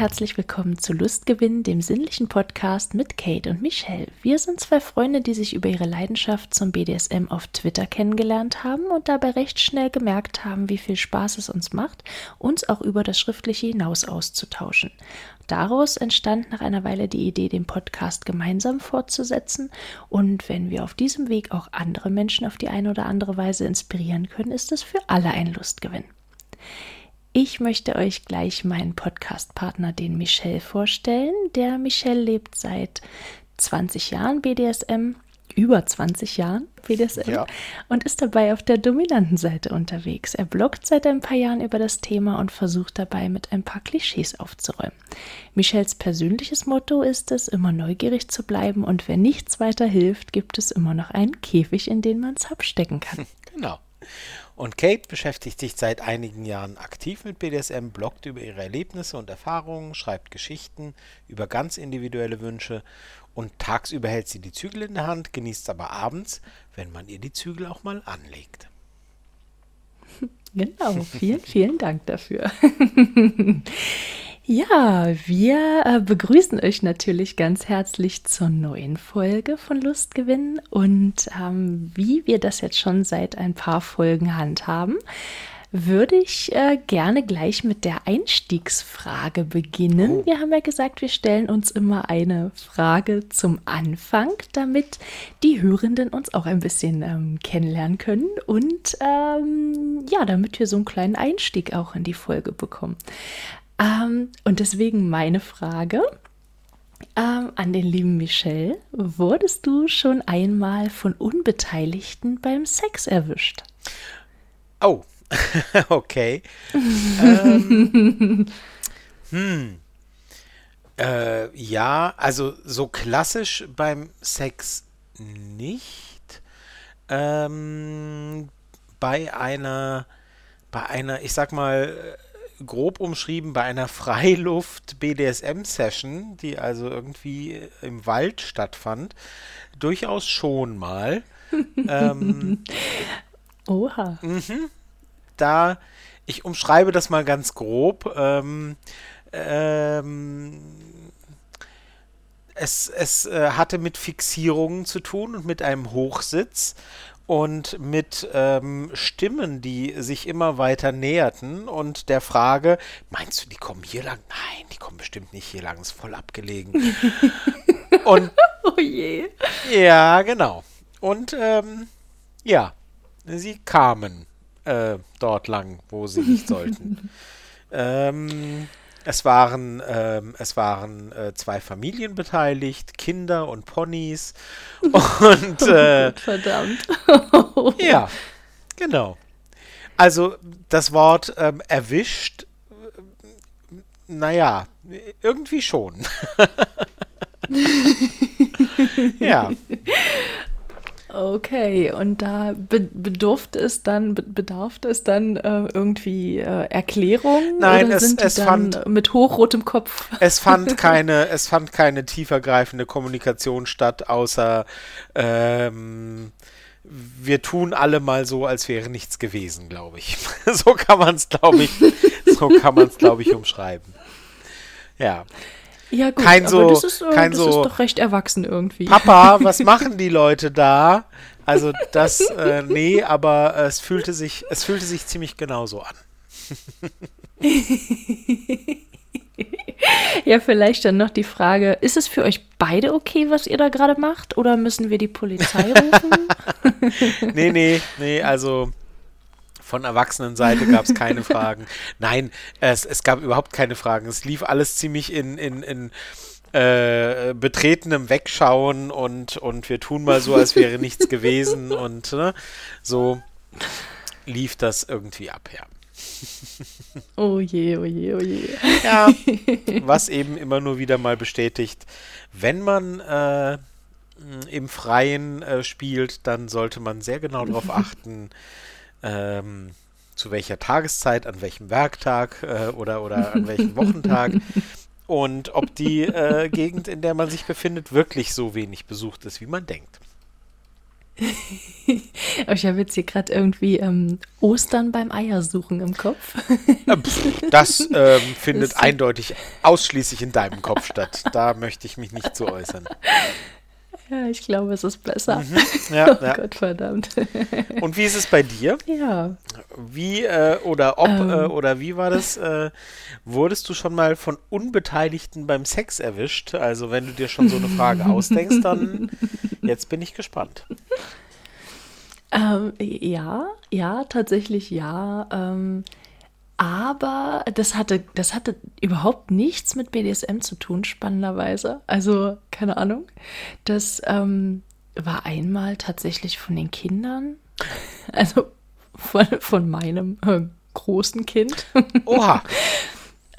Herzlich willkommen zu Lustgewinn, dem sinnlichen Podcast mit Kate und Michelle. Wir sind zwei Freunde, die sich über ihre Leidenschaft zum BDSM auf Twitter kennengelernt haben und dabei recht schnell gemerkt haben, wie viel Spaß es uns macht, uns auch über das Schriftliche hinaus auszutauschen. Daraus entstand nach einer Weile die Idee, den Podcast gemeinsam fortzusetzen. Und wenn wir auf diesem Weg auch andere Menschen auf die eine oder andere Weise inspirieren können, ist es für alle ein Lustgewinn. Ich möchte euch gleich meinen Podcast-Partner, den Michel, vorstellen. Der Michel lebt seit 20 Jahren BDSM, über 20 Jahren BDSM ja. und ist dabei auf der dominanten Seite unterwegs. Er bloggt seit ein paar Jahren über das Thema und versucht dabei mit ein paar Klischees aufzuräumen. Michels persönliches Motto ist es, immer neugierig zu bleiben und wenn nichts weiter hilft, gibt es immer noch einen Käfig, in den man es abstecken kann. Genau. Und Kate beschäftigt sich seit einigen Jahren aktiv mit BDSM, bloggt über ihre Erlebnisse und Erfahrungen, schreibt Geschichten über ganz individuelle Wünsche und tagsüber hält sie die Zügel in der Hand, genießt aber abends, wenn man ihr die Zügel auch mal anlegt. Genau, vielen, vielen Dank dafür. Ja, wir äh, begrüßen euch natürlich ganz herzlich zur neuen Folge von Lustgewinn und ähm, wie wir das jetzt schon seit ein paar Folgen handhaben, würde ich äh, gerne gleich mit der Einstiegsfrage beginnen. Oh. Wir haben ja gesagt, wir stellen uns immer eine Frage zum Anfang, damit die Hörenden uns auch ein bisschen ähm, kennenlernen können und ähm, ja, damit wir so einen kleinen Einstieg auch in die Folge bekommen. Ähm, und deswegen meine Frage ähm, an den lieben Michel. Wurdest du schon einmal von Unbeteiligten beim Sex erwischt? Oh, okay. ähm, hm. Äh, ja, also so klassisch beim Sex nicht. Ähm, bei einer, bei einer, ich sag mal, grob umschrieben bei einer Freiluft-BDSM-Session, die also irgendwie im Wald stattfand, durchaus schon mal. ähm, Oha. Mhm. Da, ich umschreibe das mal ganz grob. Ähm, ähm, es, es äh, hatte mit Fixierungen zu tun und mit einem Hochsitz und mit ähm, Stimmen, die sich immer weiter näherten und der Frage, meinst du, die kommen hier lang? Nein, die kommen bestimmt nicht hier lang, ist voll abgelegen. und oh je. Ja, genau. Und ähm, ja, sie kamen äh, dort lang, wo sie nicht sollten. ähm, es waren, ähm, es waren äh, zwei Familien beteiligt, Kinder und Ponys. Und äh, verdammt. ja, genau. Also das Wort ähm, erwischt, äh, naja, irgendwie schon. ja. Okay, und da be bedurfte es dann, be bedarf es dann äh, irgendwie äh, Erklärung? Nein, oder es, sind es fand mit hochrotem Kopf. Es fand keine, es fand keine tiefergreifende Kommunikation statt, außer ähm, wir tun alle mal so, als wäre nichts gewesen, glaube ich. so kann man es, glaube ich, so kann man es, glaube ich, umschreiben. Ja. Ja, gut, kein so, das, ist, äh, kein das so, ist doch recht erwachsen irgendwie. Papa, was machen die Leute da? Also das, äh, nee, aber äh, es fühlte sich, es fühlte sich ziemlich genauso an. ja, vielleicht dann noch die Frage, ist es für euch beide okay, was ihr da gerade macht? Oder müssen wir die Polizei rufen? nee, nee, nee, also von Erwachsenenseite gab es keine Fragen. Nein, es, es gab überhaupt keine Fragen. Es lief alles ziemlich in, in, in äh, betretenem Wegschauen und, und wir tun mal so, als wäre nichts gewesen und ne, so lief das irgendwie ab, ja. Oh je, oh je, oh je. Ja, was eben immer nur wieder mal bestätigt, wenn man äh, im Freien äh, spielt, dann sollte man sehr genau darauf achten, ähm, zu welcher Tageszeit, an welchem Werktag äh, oder, oder an welchem Wochentag und ob die äh, Gegend, in der man sich befindet, wirklich so wenig besucht ist, wie man denkt. Aber ich habe jetzt hier gerade irgendwie ähm, Ostern beim Eiersuchen im Kopf. Äh, das ähm, findet das eindeutig ausschließlich in deinem Kopf statt. Da möchte ich mich nicht zu äußern. Ja, ich glaube, es ist besser. Mhm. Ja, oh ja. Gott verdammt. Und wie ist es bei dir? Ja. Wie äh, oder ob ähm. äh, oder wie war das? Äh, wurdest du schon mal von Unbeteiligten beim Sex erwischt? Also wenn du dir schon so eine Frage ausdenkst, dann jetzt bin ich gespannt. Ähm, ja, ja, tatsächlich ja. Ähm, aber das hatte, das hatte überhaupt nichts mit BDSM zu tun, spannenderweise. Also, keine Ahnung. Das ähm, war einmal tatsächlich von den Kindern, also von, von meinem äh, großen Kind. Oha.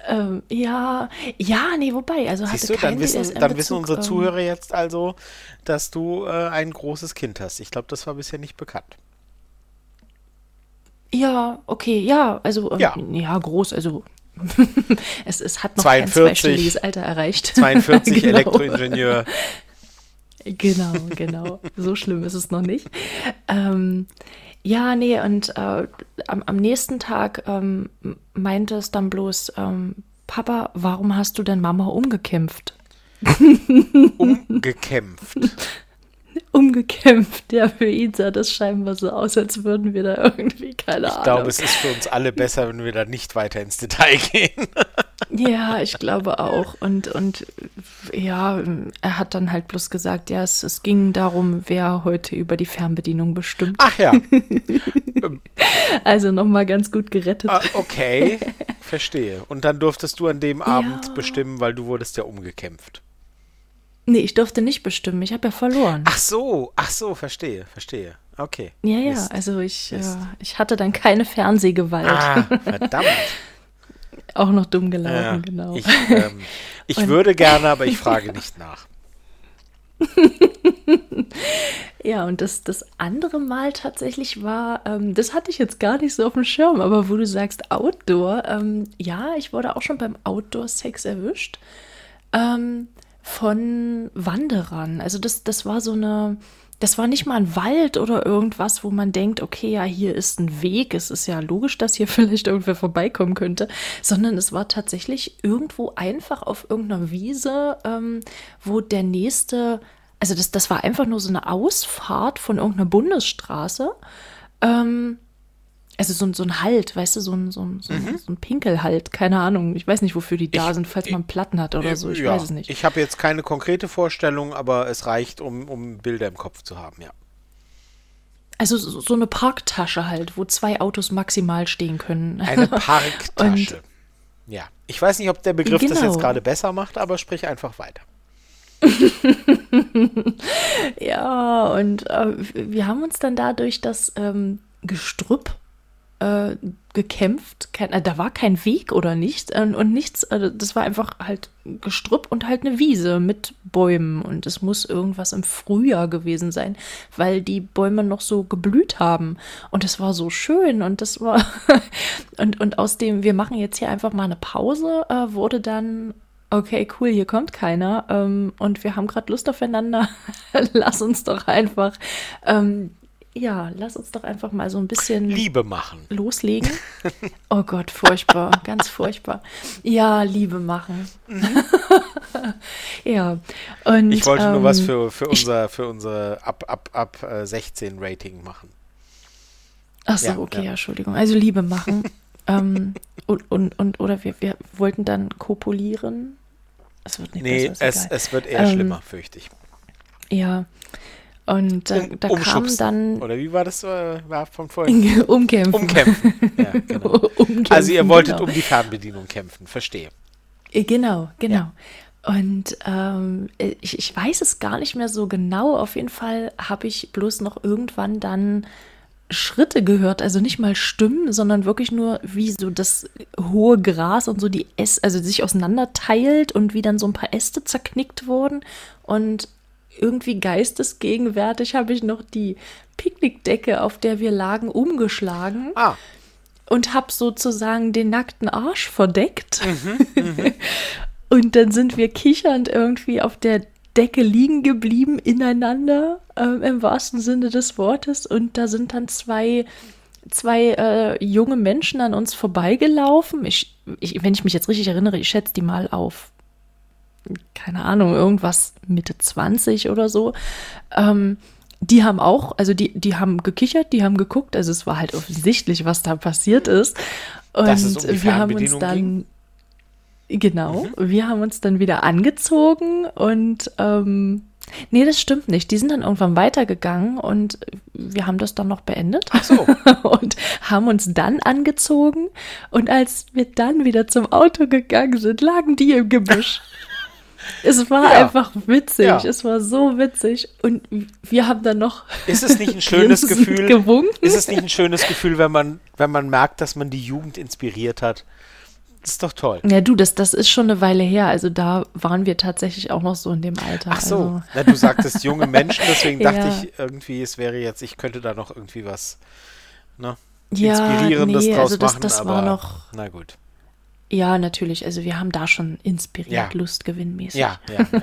ähm, ja, ja, nee, wobei, also Siehst hatte du, dann wissen, dann wissen unsere ähm, Zuhörer jetzt also, dass du äh, ein großes Kind hast. Ich glaube, das war bisher nicht bekannt. Ja, okay, ja, also ähm, ja, ja groß, also es, es hat noch 42, kein Alter erreicht. 42 genau. Elektroingenieur. Genau, genau. So schlimm ist es noch nicht. Ähm, ja, nee, und äh, am, am, nächsten Tag ähm, meinte es dann bloß, ähm, Papa, warum hast du denn Mama umgekämpft? umgekämpft. umgekämpft. Ja, für ihn sah das scheinbar so aus, als würden wir da irgendwie keine ich Ahnung. Ich glaube, es ist für uns alle besser, wenn wir da nicht weiter ins Detail gehen. ja, ich glaube auch. Und, und ja, er hat dann halt bloß gesagt, ja, es, es ging darum, wer heute über die Fernbedienung bestimmt. Ach ja. also nochmal ganz gut gerettet. Ah, okay, verstehe. Und dann durftest du an dem Abend ja. bestimmen, weil du wurdest ja umgekämpft. Nee, ich durfte nicht bestimmen. Ich habe ja verloren. Ach so, ach so, verstehe, verstehe. Okay. Ja, ja, Mist. also ich, äh, ich hatte dann keine Fernsehgewalt. Ah, verdammt. Auch noch dumm gelaufen, ja, genau. Ich, ähm, ich würde gerne, aber ich frage nicht nach. ja, und das, das andere Mal tatsächlich war, ähm, das hatte ich jetzt gar nicht so auf dem Schirm, aber wo du sagst Outdoor, ähm, ja, ich wurde auch schon beim Outdoor-Sex erwischt. Ähm, von Wanderern. Also das, das war so eine, das war nicht mal ein Wald oder irgendwas, wo man denkt, okay, ja, hier ist ein Weg. Es ist ja logisch, dass hier vielleicht irgendwer vorbeikommen könnte, sondern es war tatsächlich irgendwo einfach auf irgendeiner Wiese, ähm, wo der nächste, also das, das war einfach nur so eine Ausfahrt von irgendeiner Bundesstraße. Ähm, also so, so ein Halt, weißt du, so ein, so ein, so ein, mhm. so ein Pinkelhalt, keine Ahnung. Ich weiß nicht, wofür die da ich, sind, falls man Platten hat oder so. Ich ja, weiß es nicht. Ich habe jetzt keine konkrete Vorstellung, aber es reicht, um, um Bilder im Kopf zu haben, ja. Also so, so eine Parktasche halt, wo zwei Autos maximal stehen können. Eine Parktasche. ja. Ich weiß nicht, ob der Begriff genau. das jetzt gerade besser macht, aber sprich einfach weiter. ja, und äh, wir haben uns dann dadurch das ähm, Gestrüpp äh, gekämpft. Kein, äh, da war kein Weg oder nichts äh, und nichts. Also das war einfach halt Gestrüpp und halt eine Wiese mit Bäumen. Und es muss irgendwas im Frühjahr gewesen sein, weil die Bäume noch so geblüht haben. Und es war so schön und das war. und, und aus dem, wir machen jetzt hier einfach mal eine Pause, äh, wurde dann okay, cool, hier kommt keiner ähm, und wir haben gerade Lust aufeinander. Lass uns doch einfach ähm, ja, lass uns doch einfach mal so ein bisschen Liebe machen. Loslegen. Oh Gott, furchtbar, ganz furchtbar. Ja, Liebe machen. Mhm. ja. Und, ich wollte ähm, nur was ähm, für, für unser, für unser ab, ab, ab 16 äh, Rating machen. Ach so, ja, okay, ja. Entschuldigung. Also Liebe machen. ähm, und, und, und, oder wir, wir wollten dann kopulieren. Es wird nicht nee, besser, es, es wird eher ähm, schlimmer, fürchte ich. Ja. Und da, um, da kam dann. Oder wie war das äh, war von vorhin? Umkämpfen. Umkämpfen. Ja, genau. Umkämpfen, also ihr wolltet genau. um die Fernbedienung kämpfen, verstehe. Äh, genau, genau. Ja. Und ähm, ich, ich weiß es gar nicht mehr so genau. Auf jeden Fall habe ich bloß noch irgendwann dann Schritte gehört, also nicht mal Stimmen, sondern wirklich nur wie so das hohe Gras und so die Äste, also sich auseinanderteilt und wie dann so ein paar Äste zerknickt wurden und irgendwie geistesgegenwärtig habe ich noch die Picknickdecke, auf der wir lagen, umgeschlagen. Ah. Und habe sozusagen den nackten Arsch verdeckt. Mhm, mh. und dann sind wir kichernd irgendwie auf der Decke liegen geblieben ineinander, ähm, im wahrsten Sinne des Wortes. Und da sind dann zwei, zwei äh, junge Menschen an uns vorbeigelaufen. Ich, ich, wenn ich mich jetzt richtig erinnere, ich schätze die mal auf, keine Ahnung, irgendwas Mitte 20 oder so. Ähm, die haben auch, also die, die haben gekichert, die haben geguckt, also es war halt offensichtlich, was da passiert ist. Und wir haben uns dann. Ging? Genau, mhm. wir haben uns dann wieder angezogen und ähm, nee, das stimmt nicht. Die sind dann irgendwann weitergegangen und wir haben das dann noch beendet. Ach so. und haben uns dann angezogen und als wir dann wieder zum Auto gegangen sind, lagen die im Gebüsch. Es war ja. einfach witzig. Ja. Es war so witzig. Und wir haben dann noch. Ist es nicht ein schönes Gefühl? Gewunken? Ist es nicht ein schönes Gefühl, wenn man, wenn man merkt, dass man die Jugend inspiriert hat? Das ist doch toll. Ja, du, das, das ist schon eine Weile her. Also da waren wir tatsächlich auch noch so in dem Alter. Ach so. Also. Na, du sagtest junge Menschen, deswegen dachte ja. ich irgendwie, es wäre jetzt, ich könnte da noch irgendwie was ne, Inspirierendes ja, nee, draus also das, machen. Das aber, war noch. Na gut. Ja, natürlich. Also wir haben da schon inspiriert, ja. lustgewinnmäßig. Ja, ja, ja.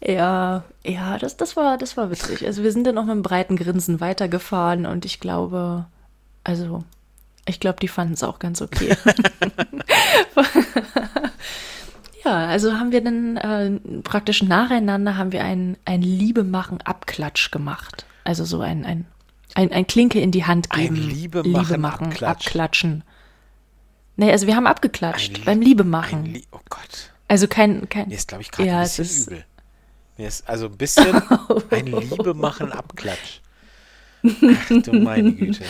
Ja, ja, ja das, das, war, das war witzig. Also wir sind dann noch mit einem breiten Grinsen weitergefahren und ich glaube, also ich glaube, die fanden es auch ganz okay. ja, also haben wir dann äh, praktisch nacheinander haben wir ein, ein Liebemachen-Abklatsch gemacht. Also so ein, ein, ein, ein Klinke in die Hand geben. Ein Liebemachen, Liebemachen Abklatsch. abklatschen. Nee, also wir haben abgeklatscht beim Liebemachen. Lie oh Gott. Also kein. kein Mir ist, glaube ich, gerade ja, ein bisschen ist, übel. Mir ist also ein bisschen ein Liebemachen-Abklatsch. Ach du meine Güte.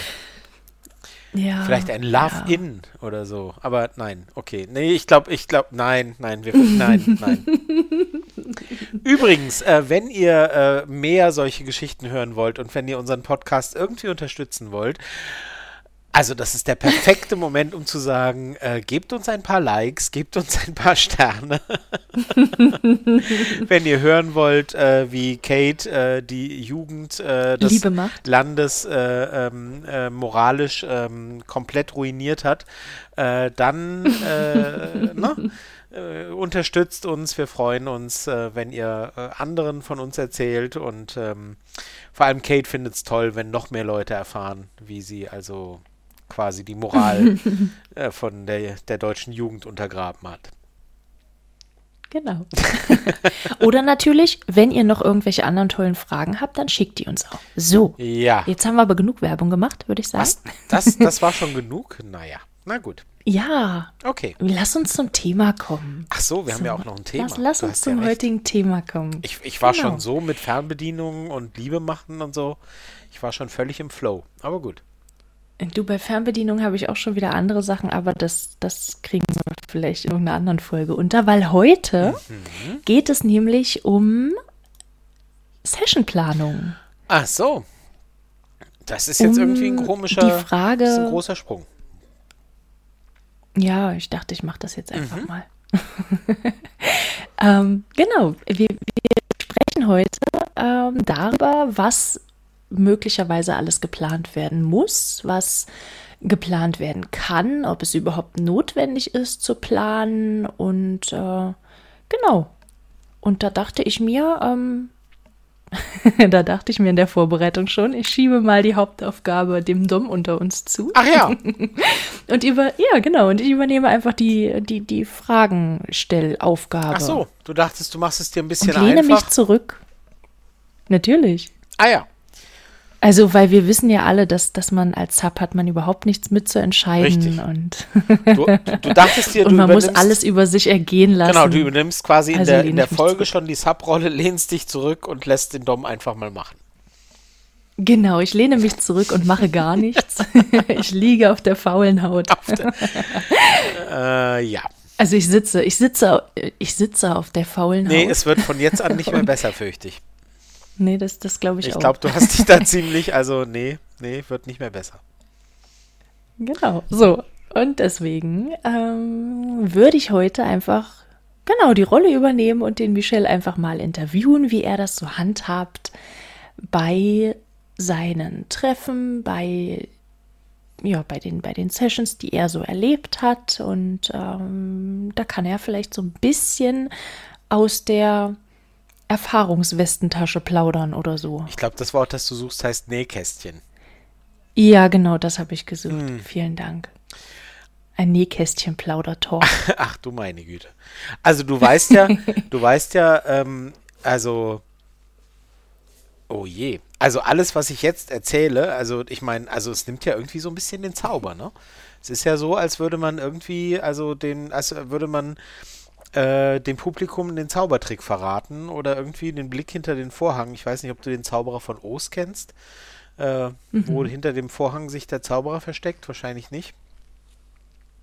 Ja, Vielleicht ein Love-In ja. oder so. Aber nein, okay. Nee, ich glaube, ich glaube, nein, nein, wir, nein, nein. Übrigens, äh, wenn ihr äh, mehr solche Geschichten hören wollt und wenn ihr unseren Podcast irgendwie unterstützen wollt, also das ist der perfekte Moment, um zu sagen, äh, gebt uns ein paar Likes, gebt uns ein paar Sterne. Wenn ihr hören wollt, äh, wie Kate äh, die Jugend äh, des Landes äh, ähm, äh, moralisch ähm, komplett ruiniert hat, dann ne? unterstützt uns. Wir freuen uns, wenn ihr anderen von uns erzählt und ähm, vor allem Kate findet es toll, wenn noch mehr Leute erfahren, wie sie also quasi die Moral äh, von der, der deutschen Jugend untergraben hat. Genau. Oder natürlich, wenn ihr noch irgendwelche anderen tollen Fragen habt, dann schickt die uns auch. So. Ja. Jetzt haben wir aber genug Werbung gemacht, würde ich sagen. Was? Das, das war schon genug? Naja, na gut. Ja. Okay. Lass uns zum Thema kommen. Ach so, wir zum, haben ja auch noch ein Thema. Lass, lass uns zum ja heutigen Thema kommen. Ich, ich war genau. schon so mit Fernbedienungen und Liebe machen und so. Ich war schon völlig im Flow. Aber gut. Du, bei Fernbedienung habe ich auch schon wieder andere Sachen, aber das, das kriegen wir vielleicht in irgendeiner anderen Folge unter, weil heute mhm. geht es nämlich um Sessionplanung. Ach so. Das ist jetzt um irgendwie ein komischer, Frage, das ist ein großer Sprung. Ja, ich dachte, ich mache das jetzt einfach mhm. mal. ähm, genau, wir, wir, sprechen heute ähm, darüber, was möglicherweise alles geplant werden muss, was geplant werden kann, ob es überhaupt notwendig ist zu planen und äh, genau. Und da dachte ich mir, ähm, da dachte ich mir in der Vorbereitung schon, ich schiebe mal die Hauptaufgabe dem Dom unter uns zu. Ach ja. und über, ja, genau, und ich übernehme einfach die, die, die Fragenstellaufgabe. Ach so, du dachtest, du machst es dir ein bisschen und lehne einfach. mich zurück. Natürlich. Ah ja. Also, weil wir wissen ja alle, dass, dass man als Sub hat man überhaupt nichts mitzuentscheiden. Richtig. Und, du, du dachtest dir, du und man muss alles über sich ergehen lassen. Genau, du übernimmst quasi in also der, in der Folge schon die Sub-Rolle, lehnst dich zurück und lässt den Dom einfach mal machen. Genau, ich lehne mich zurück und mache gar nichts. ich liege auf der faulen Haut. Der, äh, ja. Also ich sitze, ich sitze, ich sitze auf der faulen nee, Haut. Nee, es wird von jetzt an nicht mehr besser, fürchte ich. Nee, das, das glaube ich, ich auch. Ich glaube, du hast dich da ziemlich, also nee, nee, wird nicht mehr besser. Genau, so. Und deswegen ähm, würde ich heute einfach genau die Rolle übernehmen und den Michel einfach mal interviewen, wie er das so handhabt bei seinen Treffen, bei ja, bei den, bei den Sessions, die er so erlebt hat. Und ähm, da kann er vielleicht so ein bisschen aus der Erfahrungswestentasche plaudern oder so. Ich glaube, das Wort, das du suchst, heißt Nähkästchen. Ja, genau, das habe ich gesucht. Hm. Vielen Dank. Ein Nähkästchen-Plaudertalk. Ach du meine Güte. Also du weißt ja, du weißt ja, ähm, also, oh je. Also alles, was ich jetzt erzähle, also ich meine, also es nimmt ja irgendwie so ein bisschen den Zauber, ne? Es ist ja so, als würde man irgendwie, also den, als würde man äh, dem Publikum den Zaubertrick verraten oder irgendwie den Blick hinter den Vorhang. Ich weiß nicht, ob du den Zauberer von Oz kennst, äh, mhm. wo hinter dem Vorhang sich der Zauberer versteckt. Wahrscheinlich nicht.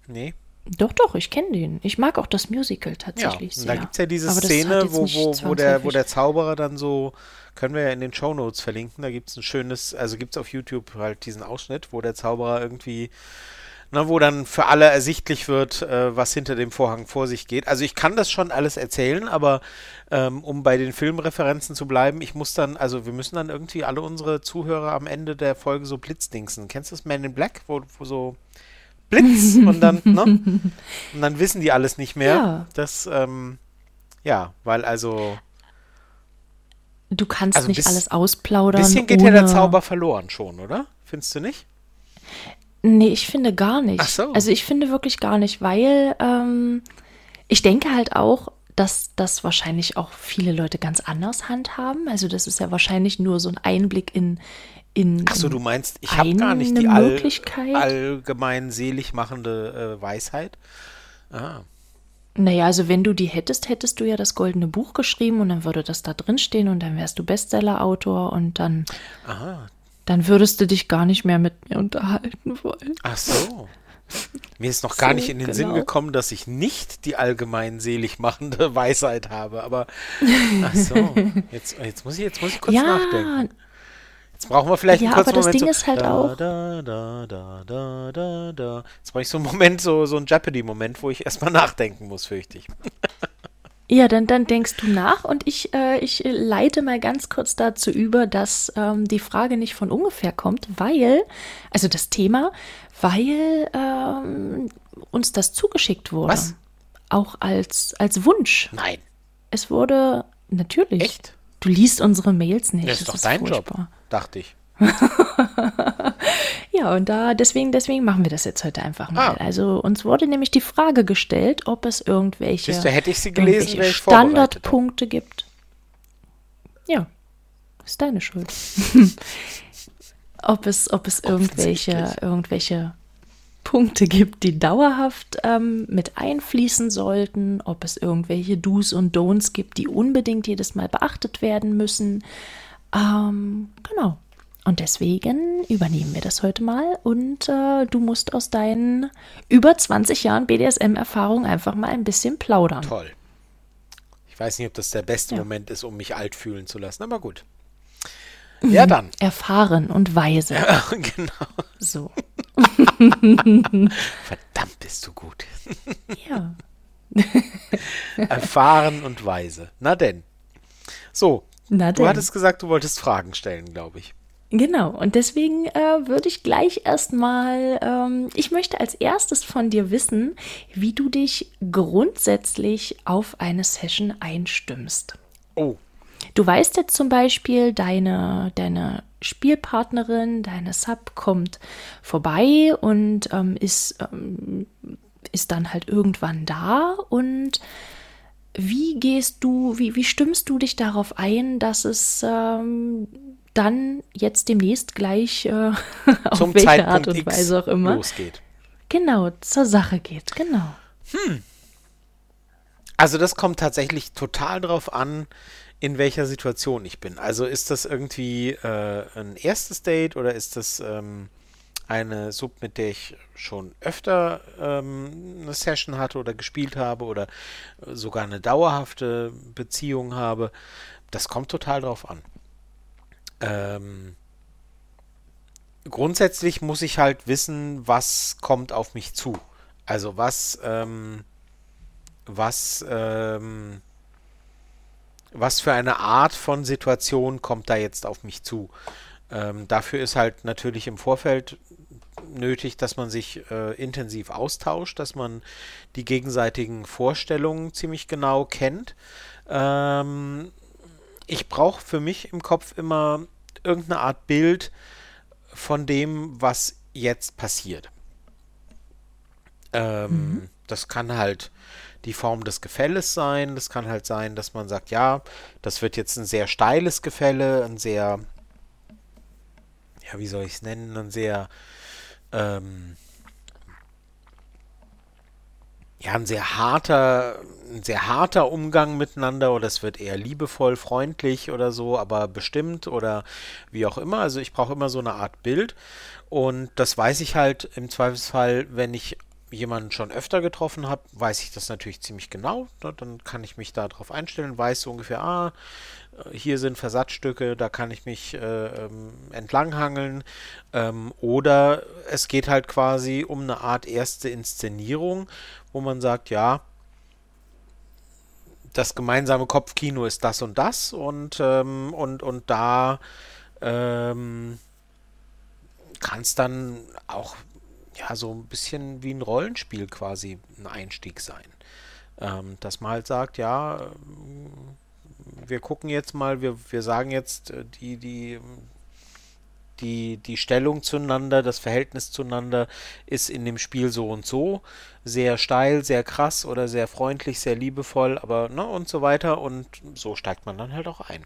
Nee. Doch, doch, ich kenne den. Ich mag auch das Musical tatsächlich ja, sehr. Da gibt es ja diese Szene, wo, wo, wo, der, wo der Zauberer dann so, können wir ja in den Show Notes verlinken, da gibt es ein schönes, also gibt es auf YouTube halt diesen Ausschnitt, wo der Zauberer irgendwie ne, wo dann für alle ersichtlich wird, äh, was hinter dem Vorhang vor sich geht. Also ich kann das schon alles erzählen, aber ähm, um bei den Filmreferenzen zu bleiben, ich muss dann, also wir müssen dann irgendwie alle unsere Zuhörer am Ende der Folge so blitzdingsen. Kennst du das Man in Black, wo, wo so Blitz und dann, ne? Und dann wissen die alles nicht mehr. Ja. Das, ähm, ja, weil also. Du kannst also nicht bis, alles ausplaudern. Ein bisschen geht ja der Zauber verloren schon, oder? Findest du nicht? Nee, ich finde gar nicht. Ach so. Also ich finde wirklich gar nicht, weil ähm, ich denke halt auch, dass das wahrscheinlich auch viele Leute ganz anders handhaben. Also das ist ja wahrscheinlich nur so ein Einblick in in Ach so, du meinst, ich habe gar nicht die all, allgemein selig machende äh, Weisheit? Ah. Naja, also wenn du die hättest, hättest du ja das goldene Buch geschrieben und dann würde das da drin stehen und dann wärst du Bestseller-Autor und dann Aha, dann würdest du dich gar nicht mehr mit mir unterhalten wollen. Ach so. Mir ist noch gar so, nicht in den genau. Sinn gekommen, dass ich nicht die allgemein selig machende Weisheit habe, aber ach so, jetzt, jetzt, muss, ich, jetzt muss ich kurz ja, nachdenken. Jetzt brauchen wir vielleicht ja, einen kurzen aber Moment. Das Ding so, ist halt da, auch. Da, da, da, da, da, da. Jetzt brauche ich so einen Moment, so, so einen Jeopardy-Moment, wo ich erstmal nachdenken muss, fürchte ich. Ja, dann, dann denkst du nach und ich, äh, ich leite mal ganz kurz dazu über, dass ähm, die Frage nicht von ungefähr kommt, weil, also das Thema, weil ähm, uns das zugeschickt wurde. Was? Auch als, als Wunsch. Nein. Es wurde, natürlich. Echt? Du liest unsere Mails nicht. Das ist das doch ist dein furchtbar. Job, dachte ich. ja, und da deswegen, deswegen machen wir das jetzt heute einfach mal. Ah. Also uns wurde nämlich die Frage gestellt, ob es irgendwelche, du, hätte ich sie gelesen, irgendwelche Standardpunkte gibt. Ja, ist deine Schuld. ob es, ob es irgendwelche, irgendwelche Punkte gibt, die dauerhaft ähm, mit einfließen sollten, ob es irgendwelche Do's und Don'ts gibt, die unbedingt jedes Mal beachtet werden müssen. Ähm, genau. Und deswegen übernehmen wir das heute mal und äh, du musst aus deinen über 20 Jahren BDSM-Erfahrung einfach mal ein bisschen plaudern. Toll. Ich weiß nicht, ob das der beste ja. Moment ist, um mich alt fühlen zu lassen, aber gut. Ja, dann. Erfahren und weise. Ja, genau. So. Verdammt bist du gut. ja. Erfahren und weise. Na denn. So. Na denn. Du hattest gesagt, du wolltest Fragen stellen, glaube ich. Genau, und deswegen äh, würde ich gleich erstmal, ähm, ich möchte als erstes von dir wissen, wie du dich grundsätzlich auf eine Session einstimmst. Oh. Du weißt jetzt zum Beispiel, deine, deine Spielpartnerin, deine Sub kommt vorbei und ähm, ist, ähm, ist dann halt irgendwann da und wie gehst du, wie, wie stimmst du dich darauf ein, dass es ähm, dann jetzt demnächst gleich äh, auf Zum welche Zeitpunkt Art und X Weise auch immer losgeht. Genau, zur Sache geht, genau. Hm. Also das kommt tatsächlich total drauf an, in welcher Situation ich bin. Also ist das irgendwie äh, ein erstes Date oder ist das ähm, eine Sub, mit der ich schon öfter ähm, eine Session hatte oder gespielt habe oder sogar eine dauerhafte Beziehung habe? Das kommt total drauf an. Ähm, grundsätzlich muss ich halt wissen, was kommt auf mich zu. Also was, ähm, was, ähm, was für eine Art von Situation kommt da jetzt auf mich zu. Ähm, dafür ist halt natürlich im Vorfeld nötig, dass man sich äh, intensiv austauscht, dass man die gegenseitigen Vorstellungen ziemlich genau kennt. Ähm, ich brauche für mich im Kopf immer irgendeine Art Bild von dem, was jetzt passiert. Ähm, mhm. Das kann halt die Form des Gefälles sein. Das kann halt sein, dass man sagt, ja, das wird jetzt ein sehr steiles Gefälle, ein sehr, ja, wie soll ich es nennen, ein sehr, ähm, ja, ein sehr harter, ein sehr harter Umgang miteinander oder es wird eher liebevoll, freundlich oder so, aber bestimmt oder wie auch immer. Also ich brauche immer so eine Art Bild und das weiß ich halt im Zweifelsfall, wenn ich jemanden schon öfter getroffen habe, weiß ich das natürlich ziemlich genau. Ne? Dann kann ich mich darauf einstellen, weiß so ungefähr, ah, hier sind Versatzstücke, da kann ich mich äh, ähm, entlanghangeln. Ähm, oder es geht halt quasi um eine Art erste Inszenierung, wo man sagt, ja, das gemeinsame Kopfkino ist das und das und, ähm, und, und da ähm, kann es dann auch ja, so ein bisschen wie ein Rollenspiel quasi ein Einstieg sein. Ähm, dass man halt sagt, ja, wir gucken jetzt mal, wir, wir sagen jetzt äh, die, die, die, die Stellung zueinander, das Verhältnis zueinander ist in dem Spiel so und so, sehr steil, sehr krass oder sehr freundlich, sehr liebevoll, aber ne, und so weiter und so steigt man dann halt auch ein.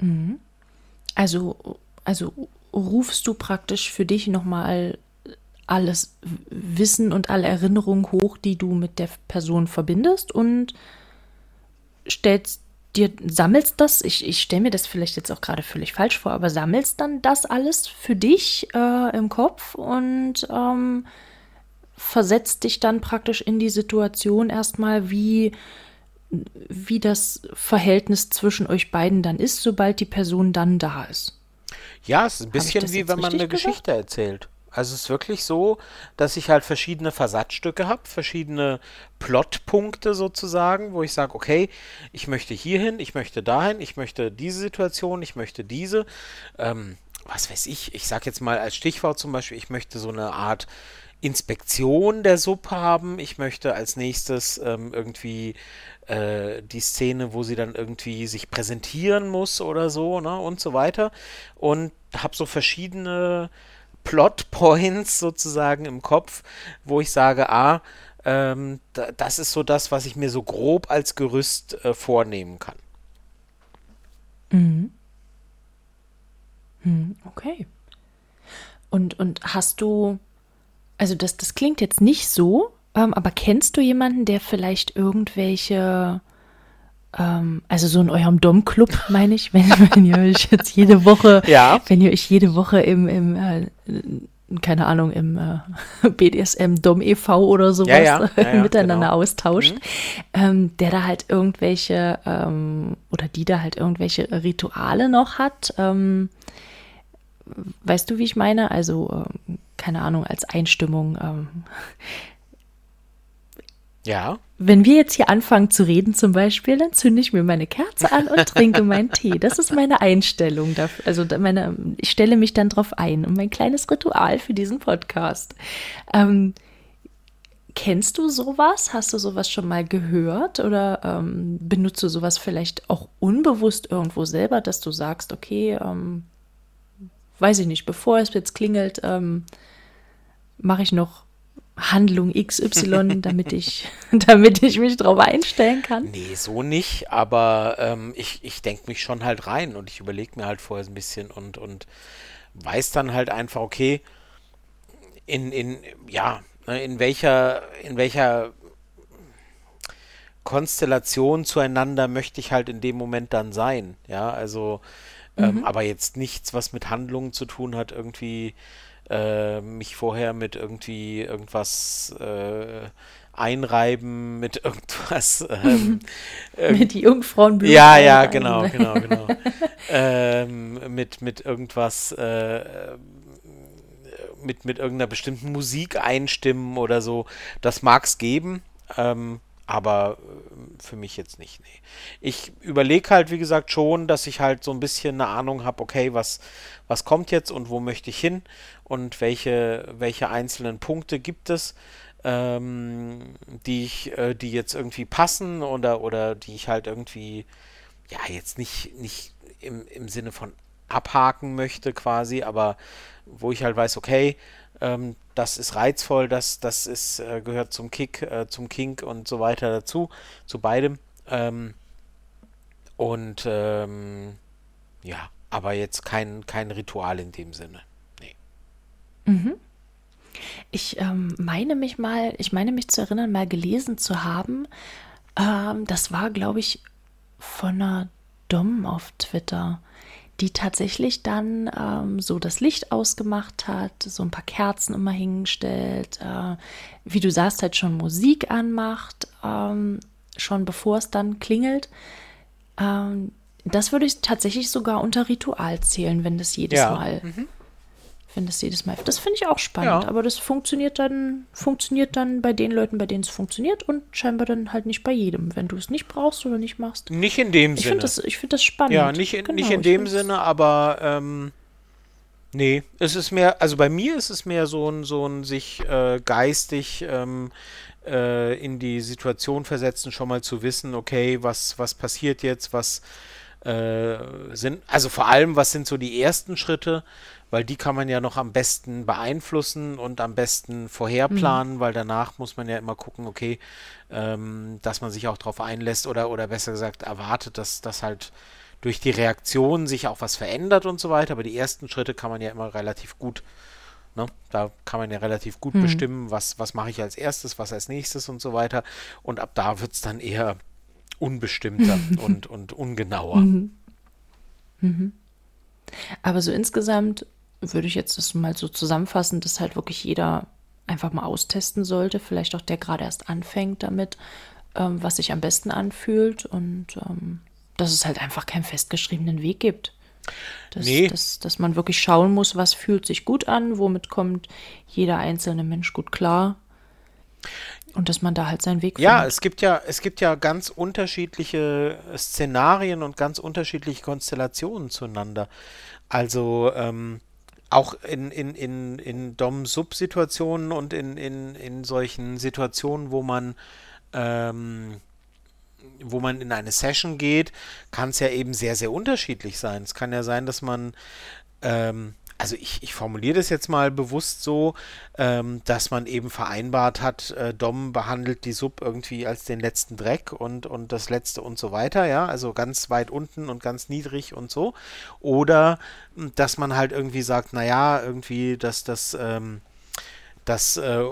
Mhm. Also, also rufst du praktisch für dich nochmal alles Wissen und alle Erinnerungen hoch, die du mit der Person verbindest und stellst dir, sammelst das, ich, ich stelle mir das vielleicht jetzt auch gerade völlig falsch vor, aber sammelst dann das alles für dich äh, im Kopf und ähm, versetzt dich dann praktisch in die Situation erstmal, wie, wie das Verhältnis zwischen euch beiden dann ist, sobald die Person dann da ist. Ja, es ist ein bisschen wie wenn man eine gesagt? Geschichte erzählt. Also es ist wirklich so, dass ich halt verschiedene Versatzstücke habe, verschiedene Plotpunkte sozusagen, wo ich sage, okay, ich möchte hierhin, ich möchte dahin, ich möchte diese Situation, ich möchte diese. Ähm, was weiß ich, ich sage jetzt mal als Stichwort zum Beispiel, ich möchte so eine Art Inspektion der Sub haben. Ich möchte als nächstes ähm, irgendwie äh, die Szene, wo sie dann irgendwie sich präsentieren muss oder so, ne, und so weiter. Und habe so verschiedene Plotpoints sozusagen im Kopf, wo ich sage, ah, ähm, da, das ist so das, was ich mir so grob als Gerüst äh, vornehmen kann. Mhm. Hm, okay. Und, und hast du, also das, das klingt jetzt nicht so, ähm, aber kennst du jemanden, der vielleicht irgendwelche, also so in eurem Dom-Club, meine ich, wenn, wenn, ihr euch jetzt jede Woche, ja. wenn ihr euch jede Woche im, im äh, keine Ahnung, im äh, BDSM Dom e.V. oder sowas ja, ja. Ja, miteinander genau. austauscht, mhm. ähm, der da halt irgendwelche ähm, oder die da halt irgendwelche Rituale noch hat. Ähm, weißt du, wie ich meine? Also, ähm, keine Ahnung, als Einstimmung ähm, ja. Wenn wir jetzt hier anfangen zu reden zum Beispiel, dann zünde ich mir meine Kerze an und trinke meinen Tee. Das ist meine Einstellung dafür. Also meine, ich stelle mich dann drauf ein und mein kleines Ritual für diesen Podcast. Ähm, kennst du sowas? Hast du sowas schon mal gehört oder ähm, benutzt du sowas vielleicht auch unbewusst irgendwo selber, dass du sagst, okay, ähm, weiß ich nicht, bevor es jetzt klingelt, ähm, mache ich noch Handlung XY, damit ich, damit ich mich drauf einstellen kann? Nee, so nicht, aber ähm, ich, ich denke mich schon halt rein und ich überlege mir halt vorher ein bisschen und, und weiß dann halt einfach, okay, in, in, ja, ne, in welcher, in welcher Konstellation zueinander möchte ich halt in dem Moment dann sein. Ja, also, ähm, mhm. aber jetzt nichts, was mit Handlungen zu tun hat, irgendwie äh, mich vorher mit irgendwie irgendwas äh, einreiben, mit irgendwas. Ähm, mit Jungfrauenblut. Ja, ja, genau, genau, genau. ähm, mit, mit irgendwas. Äh, mit, mit irgendeiner bestimmten Musik einstimmen oder so. Das mag es geben. Ähm, aber äh, für mich jetzt nicht. Nee. Ich überlege halt, wie gesagt, schon, dass ich halt so ein bisschen eine Ahnung habe, okay, was, was kommt jetzt und wo möchte ich hin und welche, welche einzelnen Punkte gibt es, ähm, die ich, äh, die jetzt irgendwie passen oder, oder die ich halt irgendwie ja, jetzt nicht, nicht im, im Sinne von abhaken möchte quasi, aber wo ich halt weiß, okay, ähm, das ist reizvoll, das, das ist, äh, gehört zum Kick, äh, zum Kink und so weiter dazu, zu beidem. Ähm, und ähm, ja, aber jetzt kein, kein Ritual in dem Sinne. Nee. Mhm. Ich ähm, meine mich mal, ich meine mich zu erinnern, mal gelesen zu haben. Ähm, das war, glaube ich, von einer Dom auf Twitter, die tatsächlich dann ähm, so das Licht ausgemacht hat, so ein paar Kerzen immer hingestellt, äh, wie du sagst, halt schon Musik anmacht, ähm, schon bevor es dann klingelt. Ähm, das würde ich tatsächlich sogar unter Ritual zählen, wenn das jedes ja. Mal mhm wenn das jedes Mal. Das finde ich auch spannend, ja. aber das funktioniert dann, funktioniert dann bei den Leuten, bei denen es funktioniert und scheinbar dann halt nicht bei jedem, wenn du es nicht brauchst oder nicht machst. Nicht in dem ich Sinne. Das, ich finde das spannend. Ja, nicht in, genau, nicht in dem Sinne, aber ähm, nee, es ist mehr, also bei mir ist es mehr so ein, so ein sich äh, geistig ähm, äh, in die Situation versetzen, schon mal zu wissen, okay, was, was passiert jetzt, was äh, sind, also vor allem, was sind so die ersten Schritte, weil die kann man ja noch am besten beeinflussen und am besten vorherplanen, mhm. weil danach muss man ja immer gucken, okay, ähm, dass man sich auch darauf einlässt oder, oder besser gesagt erwartet, dass das halt durch die Reaktion sich auch was verändert und so weiter. Aber die ersten Schritte kann man ja immer relativ gut, ne? da kann man ja relativ gut mhm. bestimmen, was, was mache ich als erstes, was als nächstes und so weiter. Und ab da wird es dann eher unbestimmter und, und ungenauer. Mhm. Mhm. Aber so insgesamt würde ich jetzt das mal so zusammenfassen, dass halt wirklich jeder einfach mal austesten sollte, vielleicht auch der gerade erst anfängt damit, ähm, was sich am besten anfühlt und ähm, dass es halt einfach keinen festgeschriebenen Weg gibt. Dass, nee. dass, dass man wirklich schauen muss, was fühlt sich gut an, womit kommt jeder einzelne Mensch gut klar. Und dass man da halt seinen Weg findet. Ja, es gibt ja, es gibt ja ganz unterschiedliche Szenarien und ganz unterschiedliche Konstellationen zueinander. Also ähm, auch in, in, in, in Dom-Sub-Situationen und in, in, in solchen Situationen, wo man ähm, wo man in eine Session geht, kann es ja eben sehr, sehr unterschiedlich sein. Es kann ja sein, dass man ähm, also ich, ich formuliere das jetzt mal bewusst so, ähm, dass man eben vereinbart hat, äh, Dom behandelt die Sub irgendwie als den letzten Dreck und, und das letzte und so weiter, ja, also ganz weit unten und ganz niedrig und so. Oder hm, dass man halt irgendwie sagt, naja, irgendwie, dass das, ähm, das äh,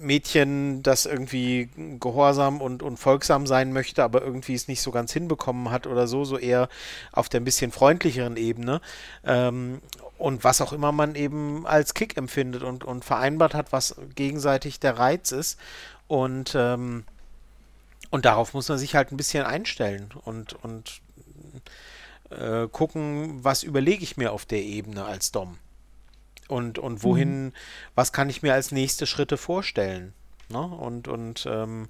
Mädchen, das irgendwie gehorsam und, und folgsam sein möchte, aber irgendwie es nicht so ganz hinbekommen hat oder so, so eher auf der ein bisschen freundlicheren Ebene. Ähm, und was auch immer man eben als Kick empfindet und, und vereinbart hat, was gegenseitig der Reiz ist. Und, ähm, und darauf muss man sich halt ein bisschen einstellen und, und äh, gucken, was überlege ich mir auf der Ebene als Dom. Und, und wohin, mhm. was kann ich mir als nächste Schritte vorstellen? Ne? Und, und ähm,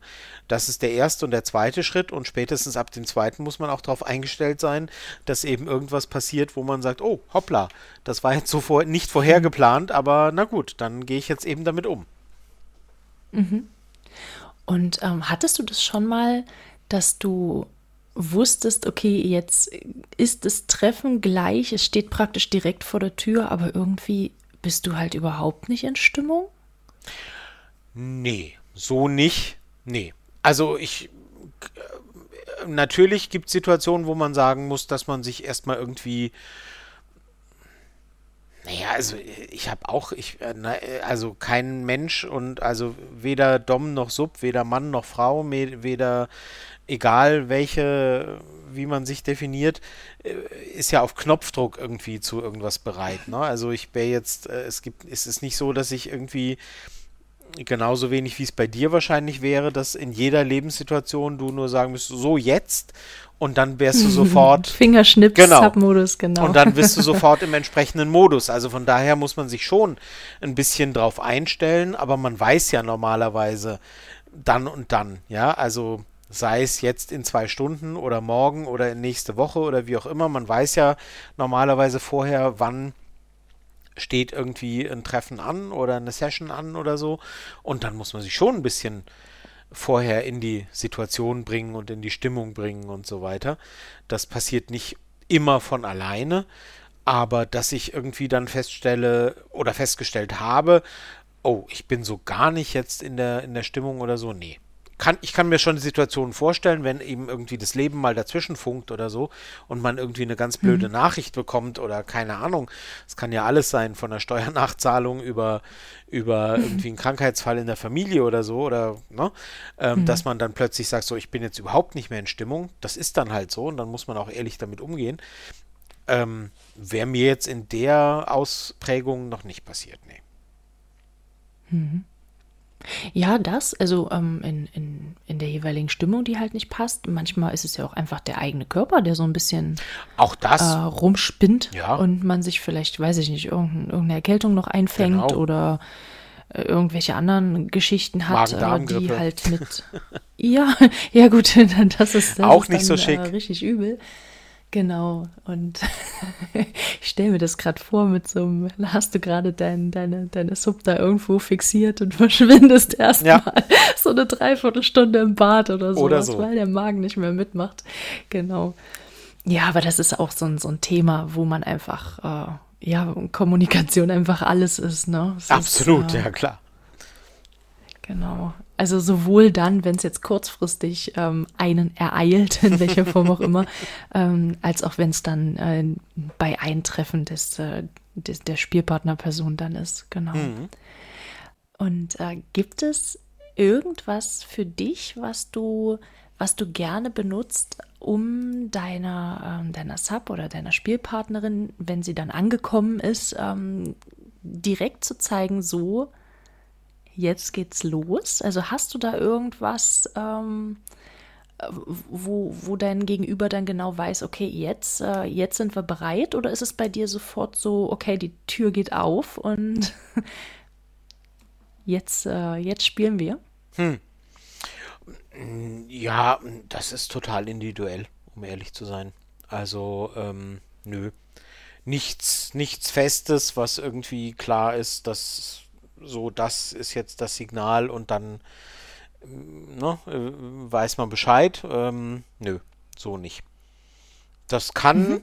das ist der erste und der zweite Schritt. Und spätestens ab dem zweiten muss man auch darauf eingestellt sein, dass eben irgendwas passiert, wo man sagt, oh, hoppla, das war jetzt so vor, nicht vorher geplant, aber na gut, dann gehe ich jetzt eben damit um. Mhm. Und ähm, hattest du das schon mal, dass du wusstest, okay, jetzt ist das Treffen gleich, es steht praktisch direkt vor der Tür, aber irgendwie bist du halt überhaupt nicht in Stimmung? Nee, so nicht. Nee. Also ich. Äh, natürlich gibt es Situationen, wo man sagen muss, dass man sich erstmal irgendwie. Naja, also ich habe auch, ich, äh, also kein Mensch und also weder Dom noch Sub, weder Mann noch Frau, weder egal welche, wie man sich definiert, äh, ist ja auf Knopfdruck irgendwie zu irgendwas bereit. Ne? Also ich wäre jetzt, äh, es gibt, es ist nicht so, dass ich irgendwie genauso wenig wie es bei dir wahrscheinlich wäre, dass in jeder Lebenssituation du nur sagen müsstest, so jetzt und dann wärst du sofort Fingerschnips genau. Submodus genau und dann bist du sofort im entsprechenden Modus. Also von daher muss man sich schon ein bisschen drauf einstellen, aber man weiß ja normalerweise dann und dann, ja, also sei es jetzt in zwei Stunden oder morgen oder in nächste Woche oder wie auch immer. Man weiß ja normalerweise vorher, wann steht irgendwie ein Treffen an oder eine Session an oder so. Und dann muss man sich schon ein bisschen vorher in die Situation bringen und in die Stimmung bringen und so weiter. Das passiert nicht immer von alleine, aber dass ich irgendwie dann feststelle oder festgestellt habe, oh, ich bin so gar nicht jetzt in der, in der Stimmung oder so, nee kann, ich kann mir schon Situationen vorstellen, wenn eben irgendwie das Leben mal dazwischen funkt oder so und man irgendwie eine ganz blöde mhm. Nachricht bekommt oder keine Ahnung. Es kann ja alles sein, von der Steuernachzahlung über, über mhm. irgendwie einen Krankheitsfall in der Familie oder so oder, ne, ähm, mhm. dass man dann plötzlich sagt, so, ich bin jetzt überhaupt nicht mehr in Stimmung. Das ist dann halt so und dann muss man auch ehrlich damit umgehen. Ähm, Wäre mir jetzt in der Ausprägung noch nicht passiert, nee. Mhm. Ja, das, also ähm, in, in, in der jeweiligen Stimmung, die halt nicht passt. Manchmal ist es ja auch einfach der eigene Körper, der so ein bisschen auch das äh, rumspinnt ja. und man sich vielleicht, weiß ich nicht, irgendein, irgendeine Erkältung noch einfängt genau. oder äh, irgendwelche anderen Geschichten hat, äh, die halt mit. ja, ja gut, das ist, das auch ist nicht dann, so schick. Äh, richtig übel. Genau, und ich stelle mir das gerade vor mit so einem, hast du gerade dein, deine, deine Sub da irgendwo fixiert und verschwindest erstmal ja. so eine Dreiviertelstunde im Bad oder so, oder so, weil der Magen nicht mehr mitmacht. Genau. Ja, aber das ist auch so ein, so ein Thema, wo man einfach, äh, ja, Kommunikation einfach alles ist, ne? Das Absolut, ist, äh, ja klar. Genau. Also sowohl dann, wenn es jetzt kurzfristig ähm, einen ereilt, in welcher Form auch immer, ähm, als auch wenn es dann äh, bei Eintreffen des, äh, des, der Spielpartnerperson dann ist. Genau. Mhm. Und äh, gibt es irgendwas für dich, was du, was du gerne benutzt, um deiner, ähm, deiner Sub oder deiner Spielpartnerin, wenn sie dann angekommen ist, ähm, direkt zu zeigen, so jetzt geht's los? Also hast du da irgendwas, ähm, wo, wo dein Gegenüber dann genau weiß, okay, jetzt, äh, jetzt sind wir bereit? Oder ist es bei dir sofort so, okay, die Tür geht auf und jetzt, äh, jetzt spielen wir? Hm. Ja, das ist total individuell, um ehrlich zu sein. Also, ähm, nö. Nichts, nichts Festes, was irgendwie klar ist, dass so, das ist jetzt das Signal und dann ne, weiß man Bescheid. Ähm, nö, so nicht. Das kann, mhm.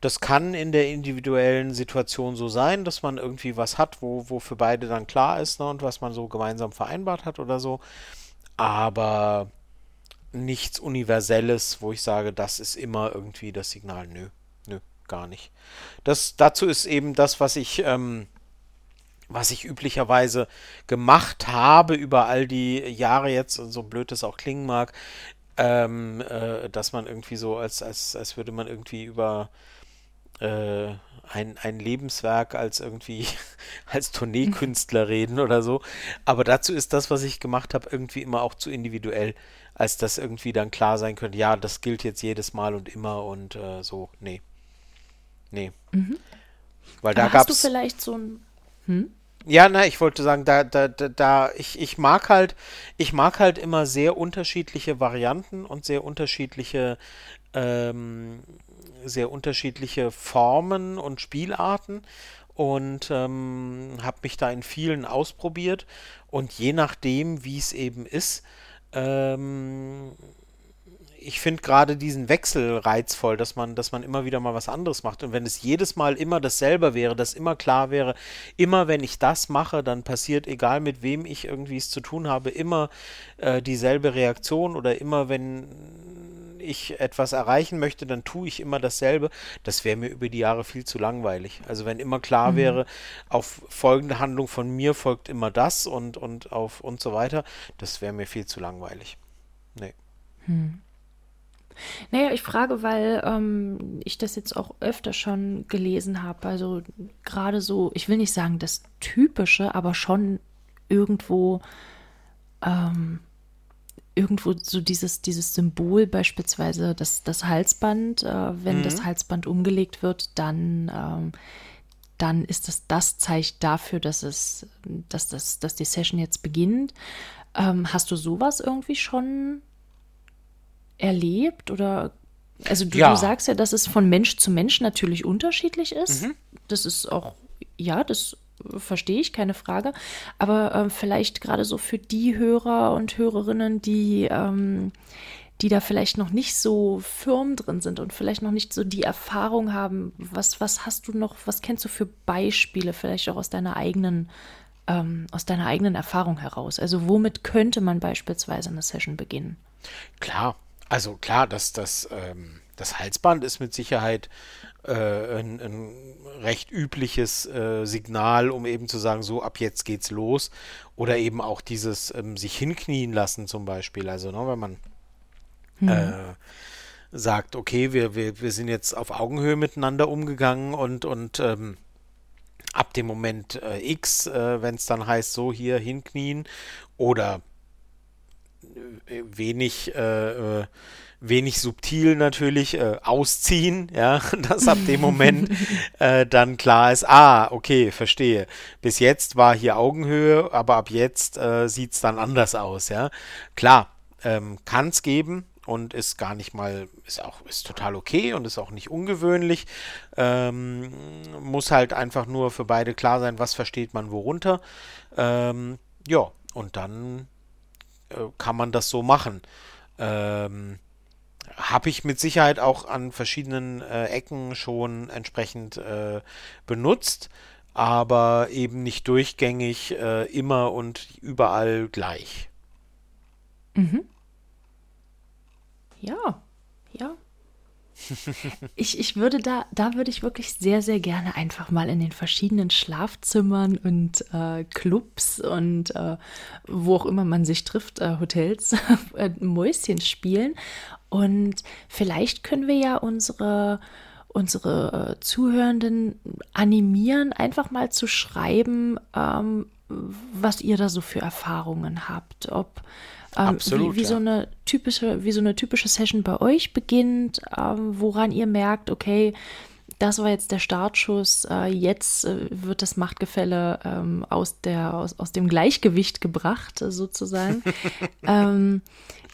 das kann in der individuellen Situation so sein, dass man irgendwie was hat, wo, wo für beide dann klar ist ne, und was man so gemeinsam vereinbart hat oder so. Aber nichts Universelles, wo ich sage, das ist immer irgendwie das Signal. Nö, nö, gar nicht. Das, dazu ist eben das, was ich ähm, was ich üblicherweise gemacht habe über all die Jahre jetzt, so blöd es auch klingen mag, ähm, äh, dass man irgendwie so, als, als, als würde man irgendwie über äh, ein, ein Lebenswerk als irgendwie als Tourneekünstler reden oder so. Aber dazu ist das, was ich gemacht habe, irgendwie immer auch zu individuell, als dass irgendwie dann klar sein könnte, ja, das gilt jetzt jedes Mal und immer und äh, so. Nee. Nee. Mhm. Weil da gab es. du vielleicht so ein. Hm? Ja, na, ich wollte sagen, da, da, da, da, ich, ich mag halt, ich mag halt immer sehr unterschiedliche Varianten und sehr unterschiedliche, ähm, sehr unterschiedliche Formen und Spielarten und ähm, habe mich da in vielen ausprobiert. Und je nachdem, wie es eben ist, ähm, ich finde gerade diesen Wechsel reizvoll, dass man, dass man immer wieder mal was anderes macht. Und wenn es jedes Mal immer dasselbe wäre, dass immer klar wäre, immer wenn ich das mache, dann passiert, egal mit wem ich irgendwie es zu tun habe, immer äh, dieselbe Reaktion oder immer wenn ich etwas erreichen möchte, dann tue ich immer dasselbe. Das wäre mir über die Jahre viel zu langweilig. Also wenn immer klar mhm. wäre, auf folgende Handlung von mir folgt immer das und, und auf und so weiter, das wäre mir viel zu langweilig. Nee. Hm. Naja, ich frage, weil ähm, ich das jetzt auch öfter schon gelesen habe. Also gerade so, ich will nicht sagen das Typische, aber schon irgendwo, ähm, irgendwo so dieses, dieses Symbol, beispielsweise das, das Halsband. Äh, wenn mhm. das Halsband umgelegt wird, dann, ähm, dann ist das das Zeichen dafür, dass es, dass das, dass die Session jetzt beginnt. Ähm, hast du sowas irgendwie schon erlebt oder also du, ja. du, sagst ja, dass es von Mensch zu Mensch natürlich unterschiedlich ist. Mhm. Das ist auch, ja, das verstehe ich, keine Frage. Aber ähm, vielleicht gerade so für die Hörer und Hörerinnen, die, ähm, die da vielleicht noch nicht so firm drin sind und vielleicht noch nicht so die Erfahrung haben, was, was hast du noch, was kennst du für Beispiele, vielleicht auch aus deiner eigenen, ähm, aus deiner eigenen Erfahrung heraus? Also womit könnte man beispielsweise eine Session beginnen? Klar, also klar, dass das, ähm, das Halsband ist mit Sicherheit äh, ein, ein, recht übliches äh, Signal, um eben zu sagen, so ab jetzt geht's los. Oder eben auch dieses ähm, sich hinknien lassen zum Beispiel. Also ne, wenn man hm. äh, sagt, okay, wir, wir, wir sind jetzt auf Augenhöhe miteinander umgegangen und, und ähm, ab dem Moment äh, X, äh, wenn es dann heißt, so hier hinknien oder wenig äh, wenig subtil natürlich äh, ausziehen, ja, dass ab dem Moment äh, dann klar ist, ah, okay, verstehe. Bis jetzt war hier Augenhöhe, aber ab jetzt äh, sieht es dann anders aus, ja. Klar, ähm, kann es geben und ist gar nicht mal, ist auch, ist total okay und ist auch nicht ungewöhnlich. Ähm, muss halt einfach nur für beide klar sein, was versteht man worunter. Ähm, ja, und dann äh, kann man das so machen. Ähm, habe ich mit Sicherheit auch an verschiedenen äh, Ecken schon entsprechend äh, benutzt, aber eben nicht durchgängig äh, immer und überall gleich. Mhm. Ja, ja. Ich, ich würde da, da würde ich wirklich sehr, sehr gerne einfach mal in den verschiedenen Schlafzimmern und äh, Clubs und äh, wo auch immer man sich trifft, äh, Hotels, Mäuschen spielen und vielleicht können wir ja unsere, unsere äh, Zuhörenden animieren, einfach mal zu schreiben, ähm, was ihr da so für Erfahrungen habt. Ob ähm, Absolut, wie, wie ja. so eine typische, wie so eine typische Session bei euch beginnt, ähm, woran ihr merkt, okay, das war jetzt der Startschuss. Äh, jetzt äh, wird das Machtgefälle ähm, aus, der, aus, aus dem Gleichgewicht gebracht, äh, sozusagen. ähm,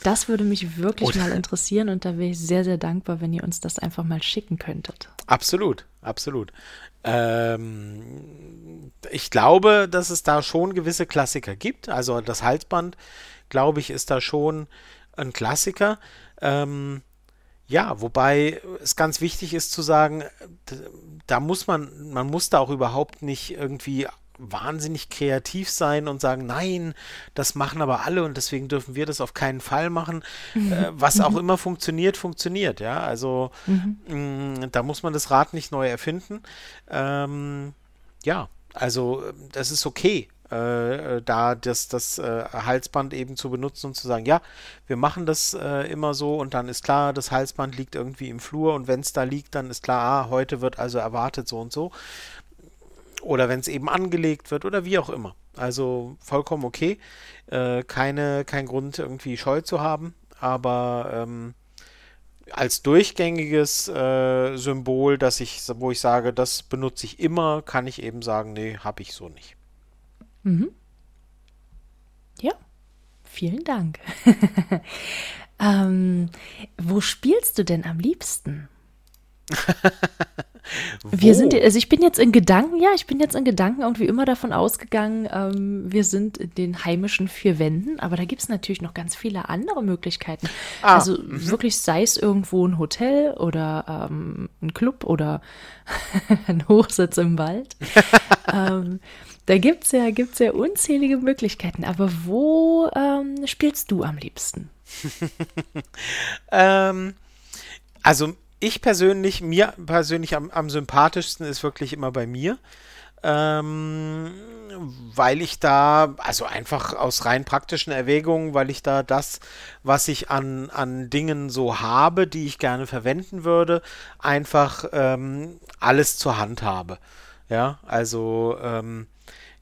das würde mich wirklich Oder mal interessieren und da wäre ich sehr, sehr dankbar, wenn ihr uns das einfach mal schicken könntet. Absolut, absolut. Ähm, ich glaube, dass es da schon gewisse Klassiker gibt. Also das Halsband, glaube ich, ist da schon ein Klassiker. Ähm, ja, wobei es ganz wichtig ist zu sagen, da muss man, man muss da auch überhaupt nicht irgendwie wahnsinnig kreativ sein und sagen, nein, das machen aber alle und deswegen dürfen wir das auf keinen Fall machen. Mhm. Äh, was auch mhm. immer funktioniert, funktioniert, ja. Also mh, da muss man das Rad nicht neu erfinden. Ähm, ja, also das ist okay. Äh, da das, das äh, Halsband eben zu benutzen und zu sagen, ja, wir machen das äh, immer so und dann ist klar, das Halsband liegt irgendwie im Flur und wenn es da liegt, dann ist klar, ah, heute wird also erwartet so und so. Oder wenn es eben angelegt wird oder wie auch immer. Also vollkommen okay. Äh, keine, kein Grund irgendwie Scheu zu haben, aber ähm, als durchgängiges äh, Symbol, dass ich, wo ich sage, das benutze ich immer, kann ich eben sagen, nee, habe ich so nicht. Mhm. Ja, vielen Dank. ähm, wo spielst du denn am liebsten? wir sind, also ich bin jetzt in Gedanken, ja, ich bin jetzt in Gedanken und wie immer davon ausgegangen, ähm, wir sind in den heimischen vier Wänden, aber da gibt es natürlich noch ganz viele andere Möglichkeiten. Ah, also -hmm. wirklich, sei es irgendwo ein Hotel oder ähm, ein Club oder ein Hochsitz im Wald. ähm, da gibt es ja, gibt's ja unzählige Möglichkeiten. Aber wo ähm, spielst du am liebsten? ähm, also ich persönlich, mir persönlich am, am sympathischsten ist wirklich immer bei mir. Ähm, weil ich da, also einfach aus rein praktischen Erwägungen, weil ich da das, was ich an, an Dingen so habe, die ich gerne verwenden würde, einfach ähm, alles zur Hand habe. Ja, also ähm,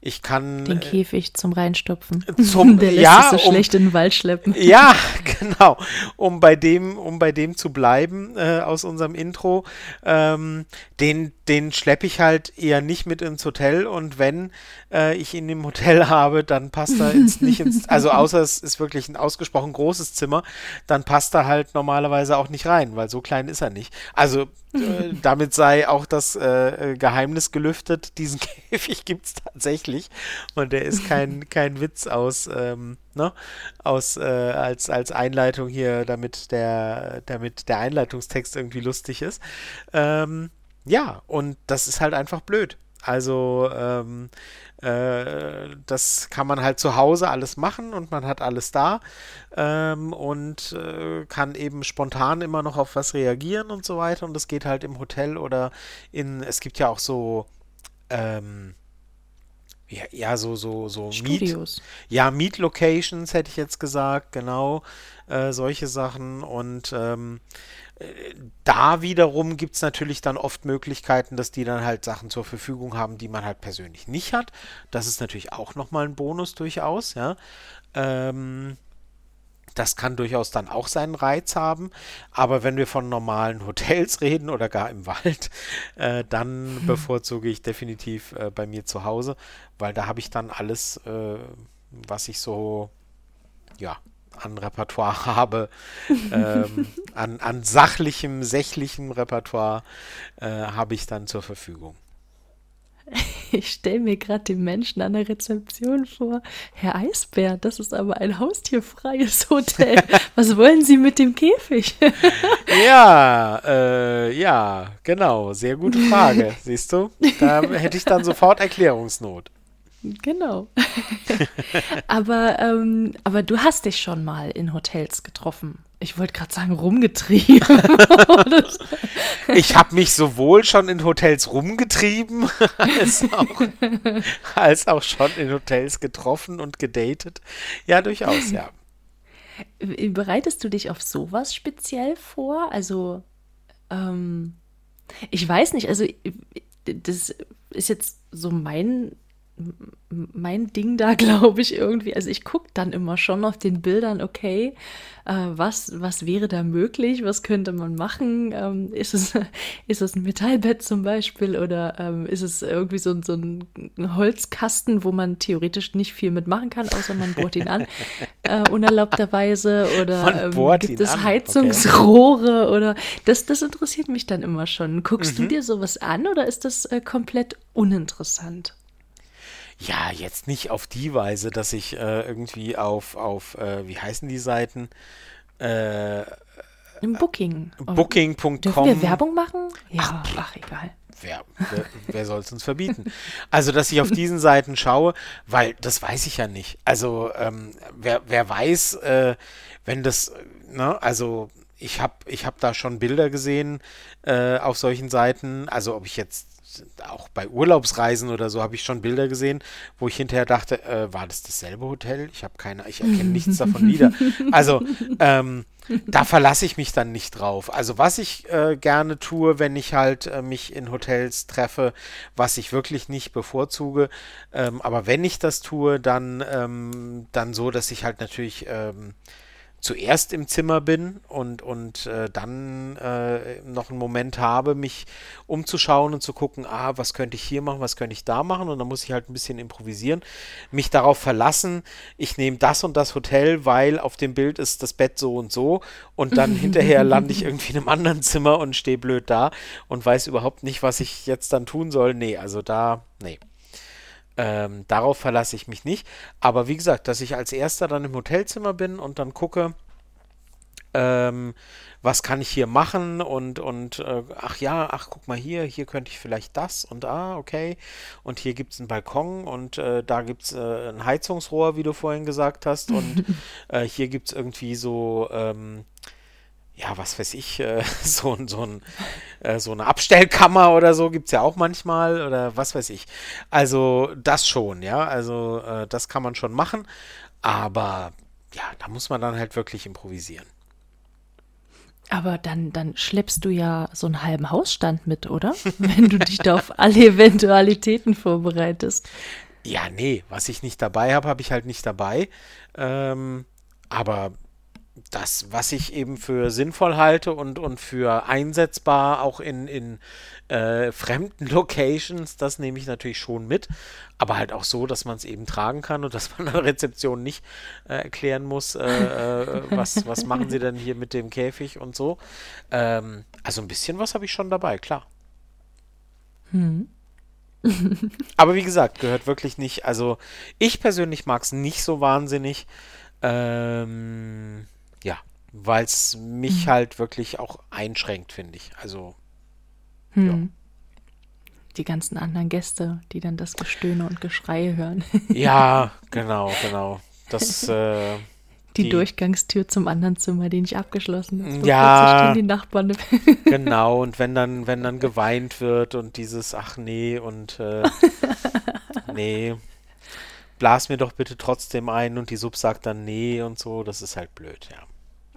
Ich kann. Den Käfig zum Reinstopfen. Zum, Der lässt ja, sich so um, schlecht in den Wald schleppen. Ja, genau. Um bei dem, um bei dem zu bleiben äh, aus unserem Intro, ähm, den, den schleppe ich halt eher nicht mit ins Hotel und wenn äh, ich ihn im Hotel habe, dann passt er ins, nicht ins, also außer es ist wirklich ein ausgesprochen großes Zimmer, dann passt er halt normalerweise auch nicht rein, weil so klein ist er nicht. Also äh, damit sei auch das äh, Geheimnis gelüftet, diesen Käfig gibt es tatsächlich und der ist kein, kein Witz aus, ähm, ne, aus äh, als, als Einleitung hier, damit der, damit der Einleitungstext irgendwie lustig ist. Ähm, ja, und das ist halt einfach blöd. Also ähm, äh, das kann man halt zu Hause alles machen und man hat alles da ähm, und äh, kann eben spontan immer noch auf was reagieren und so weiter. Und das geht halt im Hotel oder in, es gibt ja auch so, ähm, ja, ja, so, so, so Studios. Meet, ja, Meet Locations hätte ich jetzt gesagt, genau, äh, solche Sachen und ähm, da wiederum gibt es natürlich dann oft Möglichkeiten, dass die dann halt Sachen zur Verfügung haben, die man halt persönlich nicht hat. Das ist natürlich auch nochmal ein Bonus durchaus, ja. Ähm, das kann durchaus dann auch seinen Reiz haben. Aber wenn wir von normalen Hotels reden oder gar im Wald, äh, dann hm. bevorzuge ich definitiv äh, bei mir zu Hause, weil da habe ich dann alles, äh, was ich so, ja, an Repertoire habe, ähm, an, an sachlichem, sächlichem Repertoire äh, habe ich dann zur Verfügung. Ich stelle mir gerade den Menschen an der Rezeption vor. Herr Eisbär, das ist aber ein haustierfreies Hotel. Was wollen Sie mit dem Käfig? ja, äh, ja, genau. Sehr gute Frage. Siehst du? Da hätte ich dann sofort Erklärungsnot. Genau. aber, ähm, aber du hast dich schon mal in Hotels getroffen. Ich wollte gerade sagen, rumgetrieben. ich habe mich sowohl schon in Hotels rumgetrieben, als auch, als auch schon in Hotels getroffen und gedatet. Ja, durchaus, ja. Bereitest du dich auf sowas speziell vor? Also, ähm, ich weiß nicht, also das ist jetzt so mein mein Ding da, glaube ich, irgendwie. Also ich gucke dann immer schon auf den Bildern, okay, äh, was, was wäre da möglich, was könnte man machen? Ähm, ist, es, ist es ein Metallbett zum Beispiel oder ähm, ist es irgendwie so, so ein Holzkasten, wo man theoretisch nicht viel mitmachen kann, außer man bohrt ihn an, äh, unerlaubterweise oder ähm, gibt es Heizungsrohre okay. oder das, das interessiert mich dann immer schon. Guckst mhm. du dir sowas an oder ist das äh, komplett uninteressant? Ja, jetzt nicht auf die Weise, dass ich äh, irgendwie auf, auf äh, wie heißen die Seiten? Äh, Im Booking. Booking.com. Dürfen wir Werbung machen? Ja, ach, ach egal. Wer, wer, wer soll es uns verbieten? Also, dass ich auf diesen Seiten schaue, weil das weiß ich ja nicht. Also, ähm, wer, wer weiß, äh, wenn das, ne, also ich habe ich hab da schon Bilder gesehen äh, auf solchen Seiten, also ob ich jetzt auch bei Urlaubsreisen oder so habe ich schon Bilder gesehen, wo ich hinterher dachte, äh, war das dasselbe Hotel? Ich habe keine, ich erkenne nichts davon wieder. Also ähm, da verlasse ich mich dann nicht drauf. Also was ich äh, gerne tue, wenn ich halt äh, mich in Hotels treffe, was ich wirklich nicht bevorzuge, ähm, aber wenn ich das tue, dann, ähm, dann so, dass ich halt natürlich ähm, zuerst im Zimmer bin und, und äh, dann äh, noch einen Moment habe, mich umzuschauen und zu gucken, ah, was könnte ich hier machen, was könnte ich da machen und dann muss ich halt ein bisschen improvisieren, mich darauf verlassen, ich nehme das und das Hotel, weil auf dem Bild ist das Bett so und so und dann hinterher lande ich irgendwie in einem anderen Zimmer und stehe blöd da und weiß überhaupt nicht, was ich jetzt dann tun soll. Nee, also da, nee. Ähm, darauf verlasse ich mich nicht. Aber wie gesagt, dass ich als erster dann im Hotelzimmer bin und dann gucke, ähm, was kann ich hier machen und, und äh, ach ja, ach guck mal hier, hier könnte ich vielleicht das und ah, okay. Und hier gibt es einen Balkon und äh, da gibt es äh, ein Heizungsrohr, wie du vorhin gesagt hast. Und äh, hier gibt es irgendwie so, ähm, ja, was weiß ich, äh, so, so, ein, äh, so eine Abstellkammer oder so gibt es ja auch manchmal oder was weiß ich. Also das schon, ja, also äh, das kann man schon machen, aber ja, da muss man dann halt wirklich improvisieren. Aber dann, dann schleppst du ja so einen halben Hausstand mit, oder? Wenn du dich da auf alle Eventualitäten vorbereitest. Ja, nee, was ich nicht dabei habe, habe ich halt nicht dabei. Ähm, aber das, was ich eben für sinnvoll halte und, und für einsetzbar, auch in, in äh, fremden Locations, das nehme ich natürlich schon mit. Aber halt auch so, dass man es eben tragen kann und dass man an der Rezeption nicht äh, erklären muss, äh, äh was, was machen sie denn hier mit dem Käfig und so. Ähm, also ein bisschen was habe ich schon dabei, klar. Hm. Aber wie gesagt, gehört wirklich nicht. Also ich persönlich mag es nicht so wahnsinnig. Ähm, ja, weil es mich mhm. halt wirklich auch einschränkt, finde ich. Also. Hm. Ja. Die ganzen anderen Gäste, die dann das Gestöhne und Geschreie hören. ja, genau, genau. Das. Äh, die, die, Durchgangstür zum anderen Zimmer, die nicht abgeschlossen ist. Ja. die Nachbarn. genau, und wenn dann, wenn dann geweint wird und dieses, ach nee, und äh, nee, blas mir doch bitte trotzdem ein und die Sub sagt dann nee und so, das ist halt blöd, ja.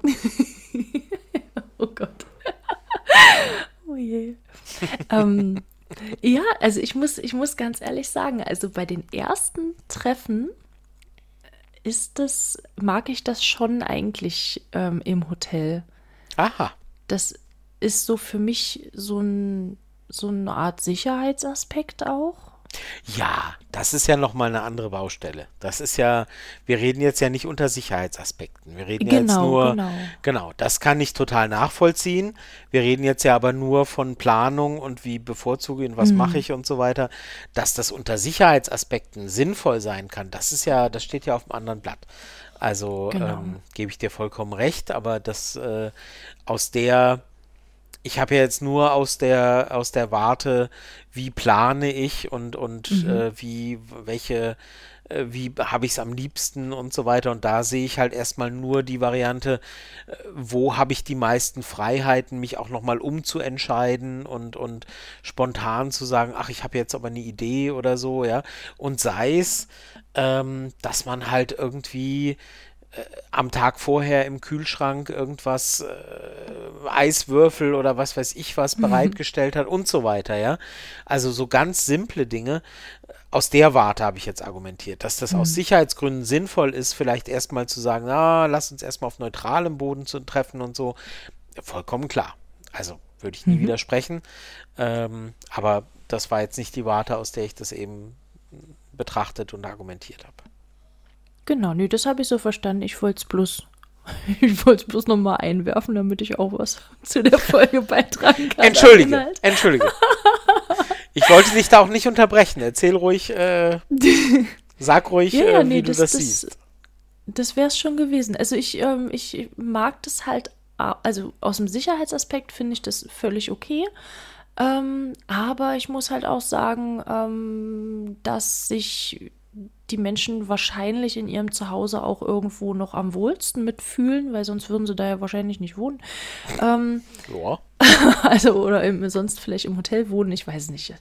oh Gott. oh je. ähm, ja, also ich muss, ich muss ganz ehrlich sagen, also bei den ersten Treffen ist das, mag ich das schon eigentlich ähm, im Hotel. Aha. Das ist so für mich so, ein, so eine Art Sicherheitsaspekt auch. Ja, das ist ja nochmal eine andere Baustelle. Das ist ja, wir reden jetzt ja nicht unter Sicherheitsaspekten. Wir reden genau, jetzt nur, genau. genau, das kann ich total nachvollziehen. Wir reden jetzt ja aber nur von Planung und wie bevorzuge ich und was mhm. mache ich und so weiter. Dass das unter Sicherheitsaspekten sinnvoll sein kann, das ist ja, das steht ja auf einem anderen Blatt. Also genau. ähm, gebe ich dir vollkommen recht, aber das äh, aus der ich habe ja jetzt nur aus der aus der Warte, wie plane ich und und mhm. äh, wie welche äh, wie habe ich es am liebsten und so weiter und da sehe ich halt erstmal nur die Variante, äh, wo habe ich die meisten Freiheiten, mich auch nochmal umzuentscheiden und und spontan zu sagen, ach ich habe jetzt aber eine Idee oder so, ja und sei es, ähm, dass man halt irgendwie äh, am Tag vorher im Kühlschrank irgendwas, äh, Eiswürfel oder was weiß ich was mhm. bereitgestellt hat und so weiter, ja. Also so ganz simple Dinge. Aus der Warte habe ich jetzt argumentiert, dass das mhm. aus Sicherheitsgründen sinnvoll ist, vielleicht erstmal zu sagen, na, lass uns erstmal auf neutralem Boden zu treffen und so. Vollkommen klar. Also würde ich nie mhm. widersprechen. Ähm, aber das war jetzt nicht die Warte, aus der ich das eben betrachtet und argumentiert habe. Genau, nee, das habe ich so verstanden. Ich wollte es bloß, ich wollte es bloß nochmal einwerfen, damit ich auch was zu der Folge beitragen kann. Entschuldige, entschuldige. Ich wollte dich da auch nicht unterbrechen. Erzähl ruhig, äh, sag ruhig, ja, ja, äh, wie nee, du das, das, siehst. Das wäre es schon gewesen. Also ich, ähm, ich mag das halt, also aus dem Sicherheitsaspekt finde ich das völlig okay. Ähm, aber ich muss halt auch sagen, ähm, dass sich die Menschen wahrscheinlich in ihrem Zuhause auch irgendwo noch am wohlsten mitfühlen, weil sonst würden sie da ja wahrscheinlich nicht wohnen. Ähm, ja. also, oder im, sonst vielleicht im Hotel wohnen, ich weiß nicht.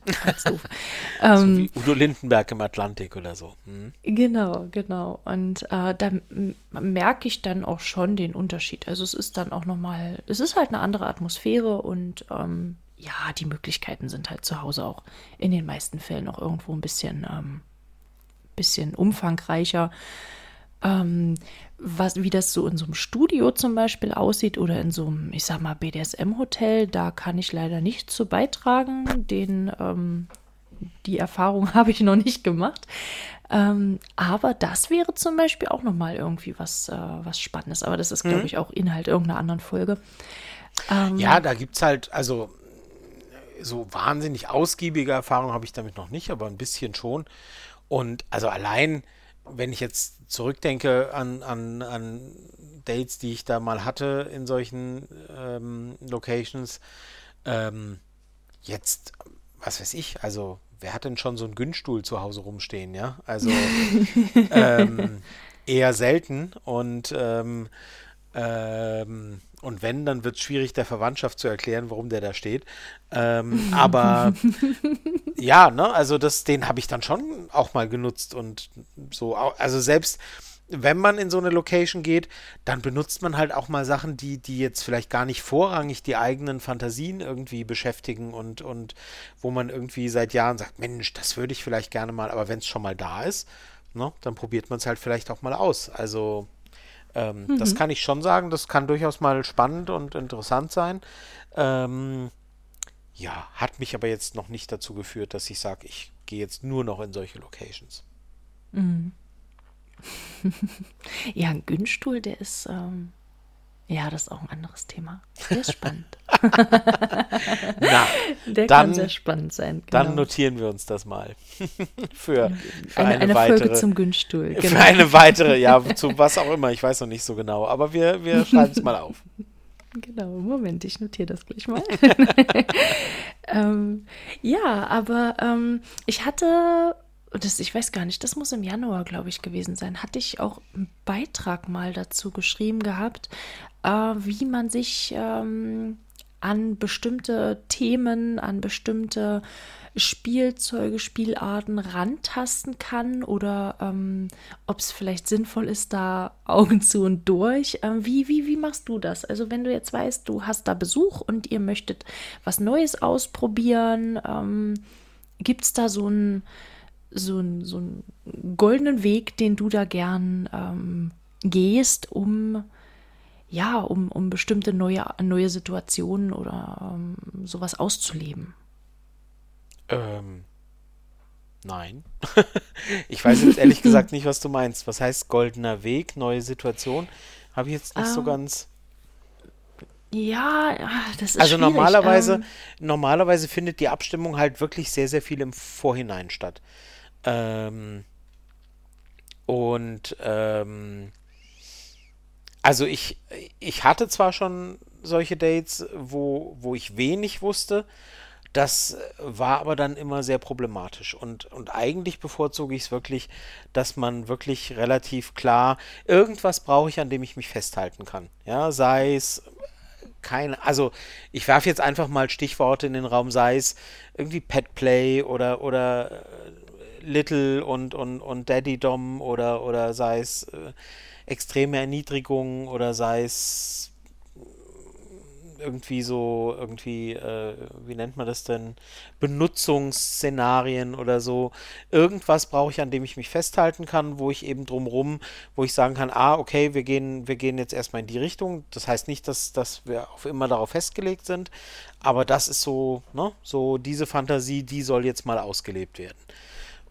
doof. ähm, so wie Udo Lindenberg im Atlantik oder so. Hm. Genau, genau. Und äh, da merke ich dann auch schon den Unterschied. Also es ist dann auch nochmal, es ist halt eine andere Atmosphäre und ähm, ja, die Möglichkeiten sind halt zu Hause auch in den meisten Fällen auch irgendwo ein bisschen ähm, bisschen umfangreicher. Ähm, was, wie das so in so einem Studio zum Beispiel aussieht oder in so einem, ich sag mal, BDSM-Hotel, da kann ich leider nicht zu beitragen. Den, ähm, die Erfahrung habe ich noch nicht gemacht. Ähm, aber das wäre zum Beispiel auch nochmal irgendwie was, äh, was Spannendes. Aber das ist, glaube mhm. ich, auch Inhalt irgendeiner anderen Folge. Ähm, ja, da gibt es halt, also so wahnsinnig ausgiebige Erfahrungen habe ich damit noch nicht, aber ein bisschen schon. Und also allein, wenn ich jetzt zurückdenke an, an, an Dates, die ich da mal hatte in solchen ähm, Locations, ähm, jetzt, was weiß ich, also wer hat denn schon so einen Günststuhl zu Hause rumstehen, ja? Also ähm, eher selten und ähm, ähm, und wenn, dann wird es schwierig, der Verwandtschaft zu erklären, warum der da steht. Ähm, aber ja, ne, also das, den habe ich dann schon auch mal genutzt und so, also selbst wenn man in so eine Location geht, dann benutzt man halt auch mal Sachen, die, die jetzt vielleicht gar nicht vorrangig die eigenen Fantasien irgendwie beschäftigen und, und wo man irgendwie seit Jahren sagt, Mensch, das würde ich vielleicht gerne mal, aber wenn es schon mal da ist, ne, dann probiert man es halt vielleicht auch mal aus. Also ähm, mhm. das kann ich schon sagen, das kann durchaus mal spannend und interessant sein. Ähm, ja, hat mich aber jetzt noch nicht dazu geführt, dass ich sage, ich gehe jetzt nur noch in solche Locations. Mhm. ja, ein Günststuhl, der ist, ähm, ja, das ist auch ein anderes Thema. Ist spannend. Na, der dann, kann sehr spannend sein. Genau. Dann notieren wir uns das mal. für, für eine, eine, eine weitere, Folge zum Günststuhl. Genau. Für eine weitere, ja, zu was auch immer, ich weiß noch nicht so genau, aber wir, wir schreiben es mal auf. Genau, Moment, ich notiere das gleich mal. ähm, ja, aber ähm, ich hatte das, ich weiß gar nicht, das muss im Januar, glaube ich, gewesen sein, hatte ich auch einen Beitrag mal dazu geschrieben gehabt, äh, wie man sich ähm, an bestimmte Themen, an bestimmte Spielzeuge, Spielarten rantasten kann oder ähm, ob es vielleicht sinnvoll ist, da Augen zu und durch. Ähm, wie, wie, wie machst du das? Also wenn du jetzt weißt, du hast da Besuch und ihr möchtet was Neues ausprobieren, ähm, gibt es da so ein so, so einen goldenen Weg, den du da gern ähm, gehst, um ja, um, um bestimmte neue, neue Situationen oder ähm, sowas auszuleben? Ähm, nein. ich weiß jetzt ehrlich gesagt nicht, was du meinst. Was heißt goldener Weg, neue Situation? Habe ich jetzt nicht um, so ähm, ganz. Ja, das ist Also normalerweise, ähm, normalerweise findet die Abstimmung halt wirklich sehr, sehr viel im Vorhinein statt. Ähm, und ähm, also ich, ich hatte zwar schon solche Dates, wo, wo ich wenig wusste, das war aber dann immer sehr problematisch. Und, und eigentlich bevorzuge ich es wirklich, dass man wirklich relativ klar, irgendwas brauche ich, an dem ich mich festhalten kann. Ja, sei es keine, also ich werfe jetzt einfach mal Stichworte in den Raum, sei es irgendwie Petplay oder, oder Little und, und, und Daddy Dom oder, oder sei es äh, extreme Erniedrigung oder sei es irgendwie so, irgendwie, äh, wie nennt man das denn, Benutzungsszenarien oder so. Irgendwas brauche ich, an dem ich mich festhalten kann, wo ich eben drumrum, wo ich sagen kann, ah, okay, wir gehen, wir gehen jetzt erstmal in die Richtung. Das heißt nicht, dass, dass wir auf immer darauf festgelegt sind, aber das ist so, ne, so diese Fantasie, die soll jetzt mal ausgelebt werden.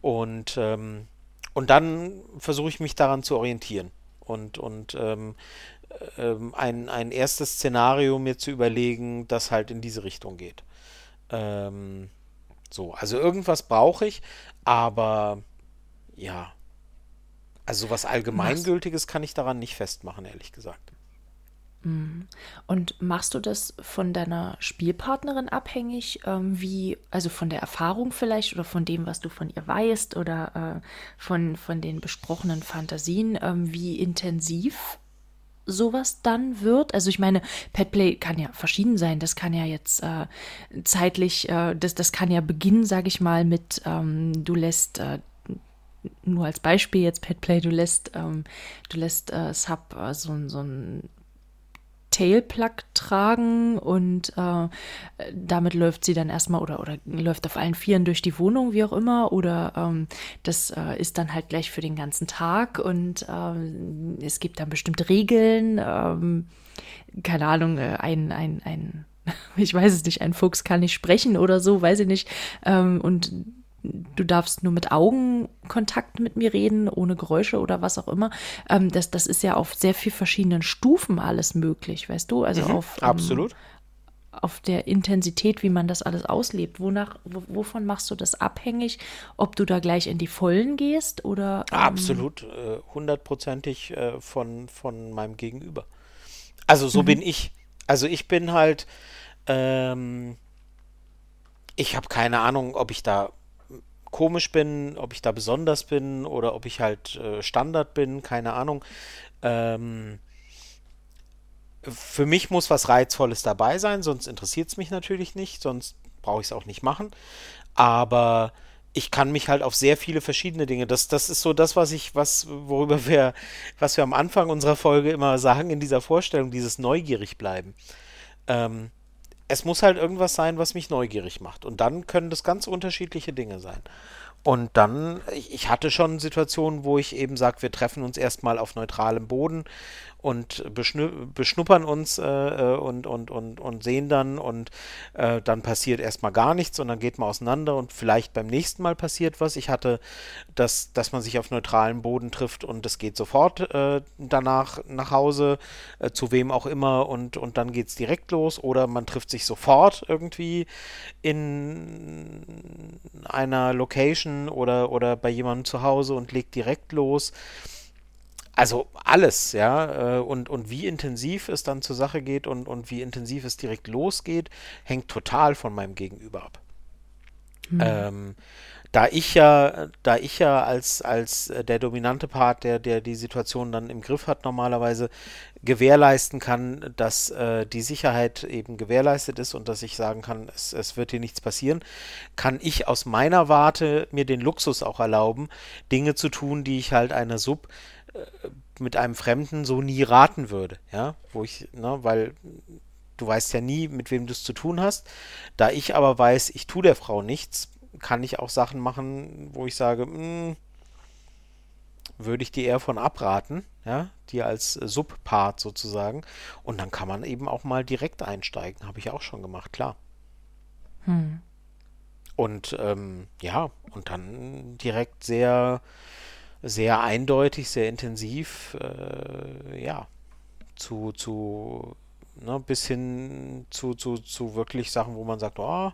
Und, ähm, und dann versuche ich mich daran zu orientieren und, und ähm, ähm, ein, ein erstes Szenario mir zu überlegen, das halt in diese Richtung geht. Ähm, so, also irgendwas brauche ich, aber ja, also was Allgemeingültiges kann ich daran nicht festmachen, ehrlich gesagt. Mhm. Und machst du das von deiner Spielpartnerin abhängig, ähm, wie, also von der Erfahrung vielleicht oder von dem, was du von ihr weißt oder äh, von, von den besprochenen Fantasien, ähm, wie intensiv sowas dann wird? Also ich meine, Petplay kann ja verschieden sein. Das kann ja jetzt äh, zeitlich, äh, das, das kann ja beginnen, sage ich mal, mit ähm, du lässt äh, nur als Beispiel jetzt Petplay, du lässt, ähm, du lässt äh, Sub äh, so, so ein Tailplug tragen und äh, damit läuft sie dann erstmal oder, oder läuft auf allen Vieren durch die Wohnung, wie auch immer, oder ähm, das äh, ist dann halt gleich für den ganzen Tag und äh, es gibt dann bestimmte Regeln, ähm, keine Ahnung, äh, ein, ein, ein ich weiß es nicht, ein Fuchs kann nicht sprechen oder so, weiß ich nicht. Ähm, und du darfst nur mit Augenkontakt mit mir reden, ohne Geräusche oder was auch immer. Ähm, das, das ist ja auf sehr viel verschiedenen Stufen alles möglich, weißt du? Also mhm, auf. Ähm, absolut. Auf der Intensität, wie man das alles auslebt. Wonach, wovon machst du das abhängig? Ob du da gleich in die Vollen gehst oder. Ähm, absolut, äh, hundertprozentig äh, von, von meinem Gegenüber. Also so mhm. bin ich. Also ich bin halt. Ähm, ich habe keine Ahnung, ob ich da komisch bin, ob ich da besonders bin oder ob ich halt äh, Standard bin, keine Ahnung. Ähm, für mich muss was Reizvolles dabei sein, sonst interessiert es mich natürlich nicht, sonst brauche ich es auch nicht machen. Aber ich kann mich halt auf sehr viele verschiedene Dinge. Das, das ist so das, was ich, was, worüber wir, was wir am Anfang unserer Folge immer sagen in dieser Vorstellung, dieses neugierig bleiben. Ähm, es muss halt irgendwas sein, was mich neugierig macht. Und dann können das ganz unterschiedliche Dinge sein. Und dann, ich, hatte schon Situationen, wo ich eben sage, wir treffen uns erstmal auf neutralem Boden und beschnu beschnuppern uns äh, äh, und, und, und, und sehen dann und äh, dann passiert erstmal gar nichts und dann geht man auseinander und vielleicht beim nächsten Mal passiert was. Ich hatte, das, dass man sich auf neutralem Boden trifft und es geht sofort äh, danach nach Hause, äh, zu wem auch immer und, und dann geht es direkt los oder man trifft sich sofort irgendwie in einer Location oder, oder bei jemandem zu Hause und legt direkt los. Also alles, ja. Äh, und, und wie intensiv es dann zur Sache geht und, und wie intensiv es direkt losgeht, hängt total von meinem Gegenüber ab. Mhm. Ähm, da ich ja, da ich ja als, als äh, der dominante Part, der, der die Situation dann im Griff hat, normalerweise gewährleisten kann, dass äh, die Sicherheit eben gewährleistet ist und dass ich sagen kann, es, es wird hier nichts passieren, kann ich aus meiner Warte mir den Luxus auch erlauben, Dinge zu tun, die ich halt einer Sub mit einem Fremden so nie raten würde, ja, wo ich, ne, weil du weißt ja nie, mit wem du es zu tun hast. Da ich aber weiß, ich tue der Frau nichts, kann ich auch Sachen machen, wo ich sage, mh, hm, würde ich dir eher von abraten, ja, die als Subpart sozusagen. Und dann kann man eben auch mal direkt einsteigen, habe ich auch schon gemacht, klar. Hm. Und ähm, ja, und dann direkt sehr sehr eindeutig, sehr intensiv, äh, ja, zu, zu, ne, bis hin zu, zu, zu wirklich Sachen, wo man sagt, oh,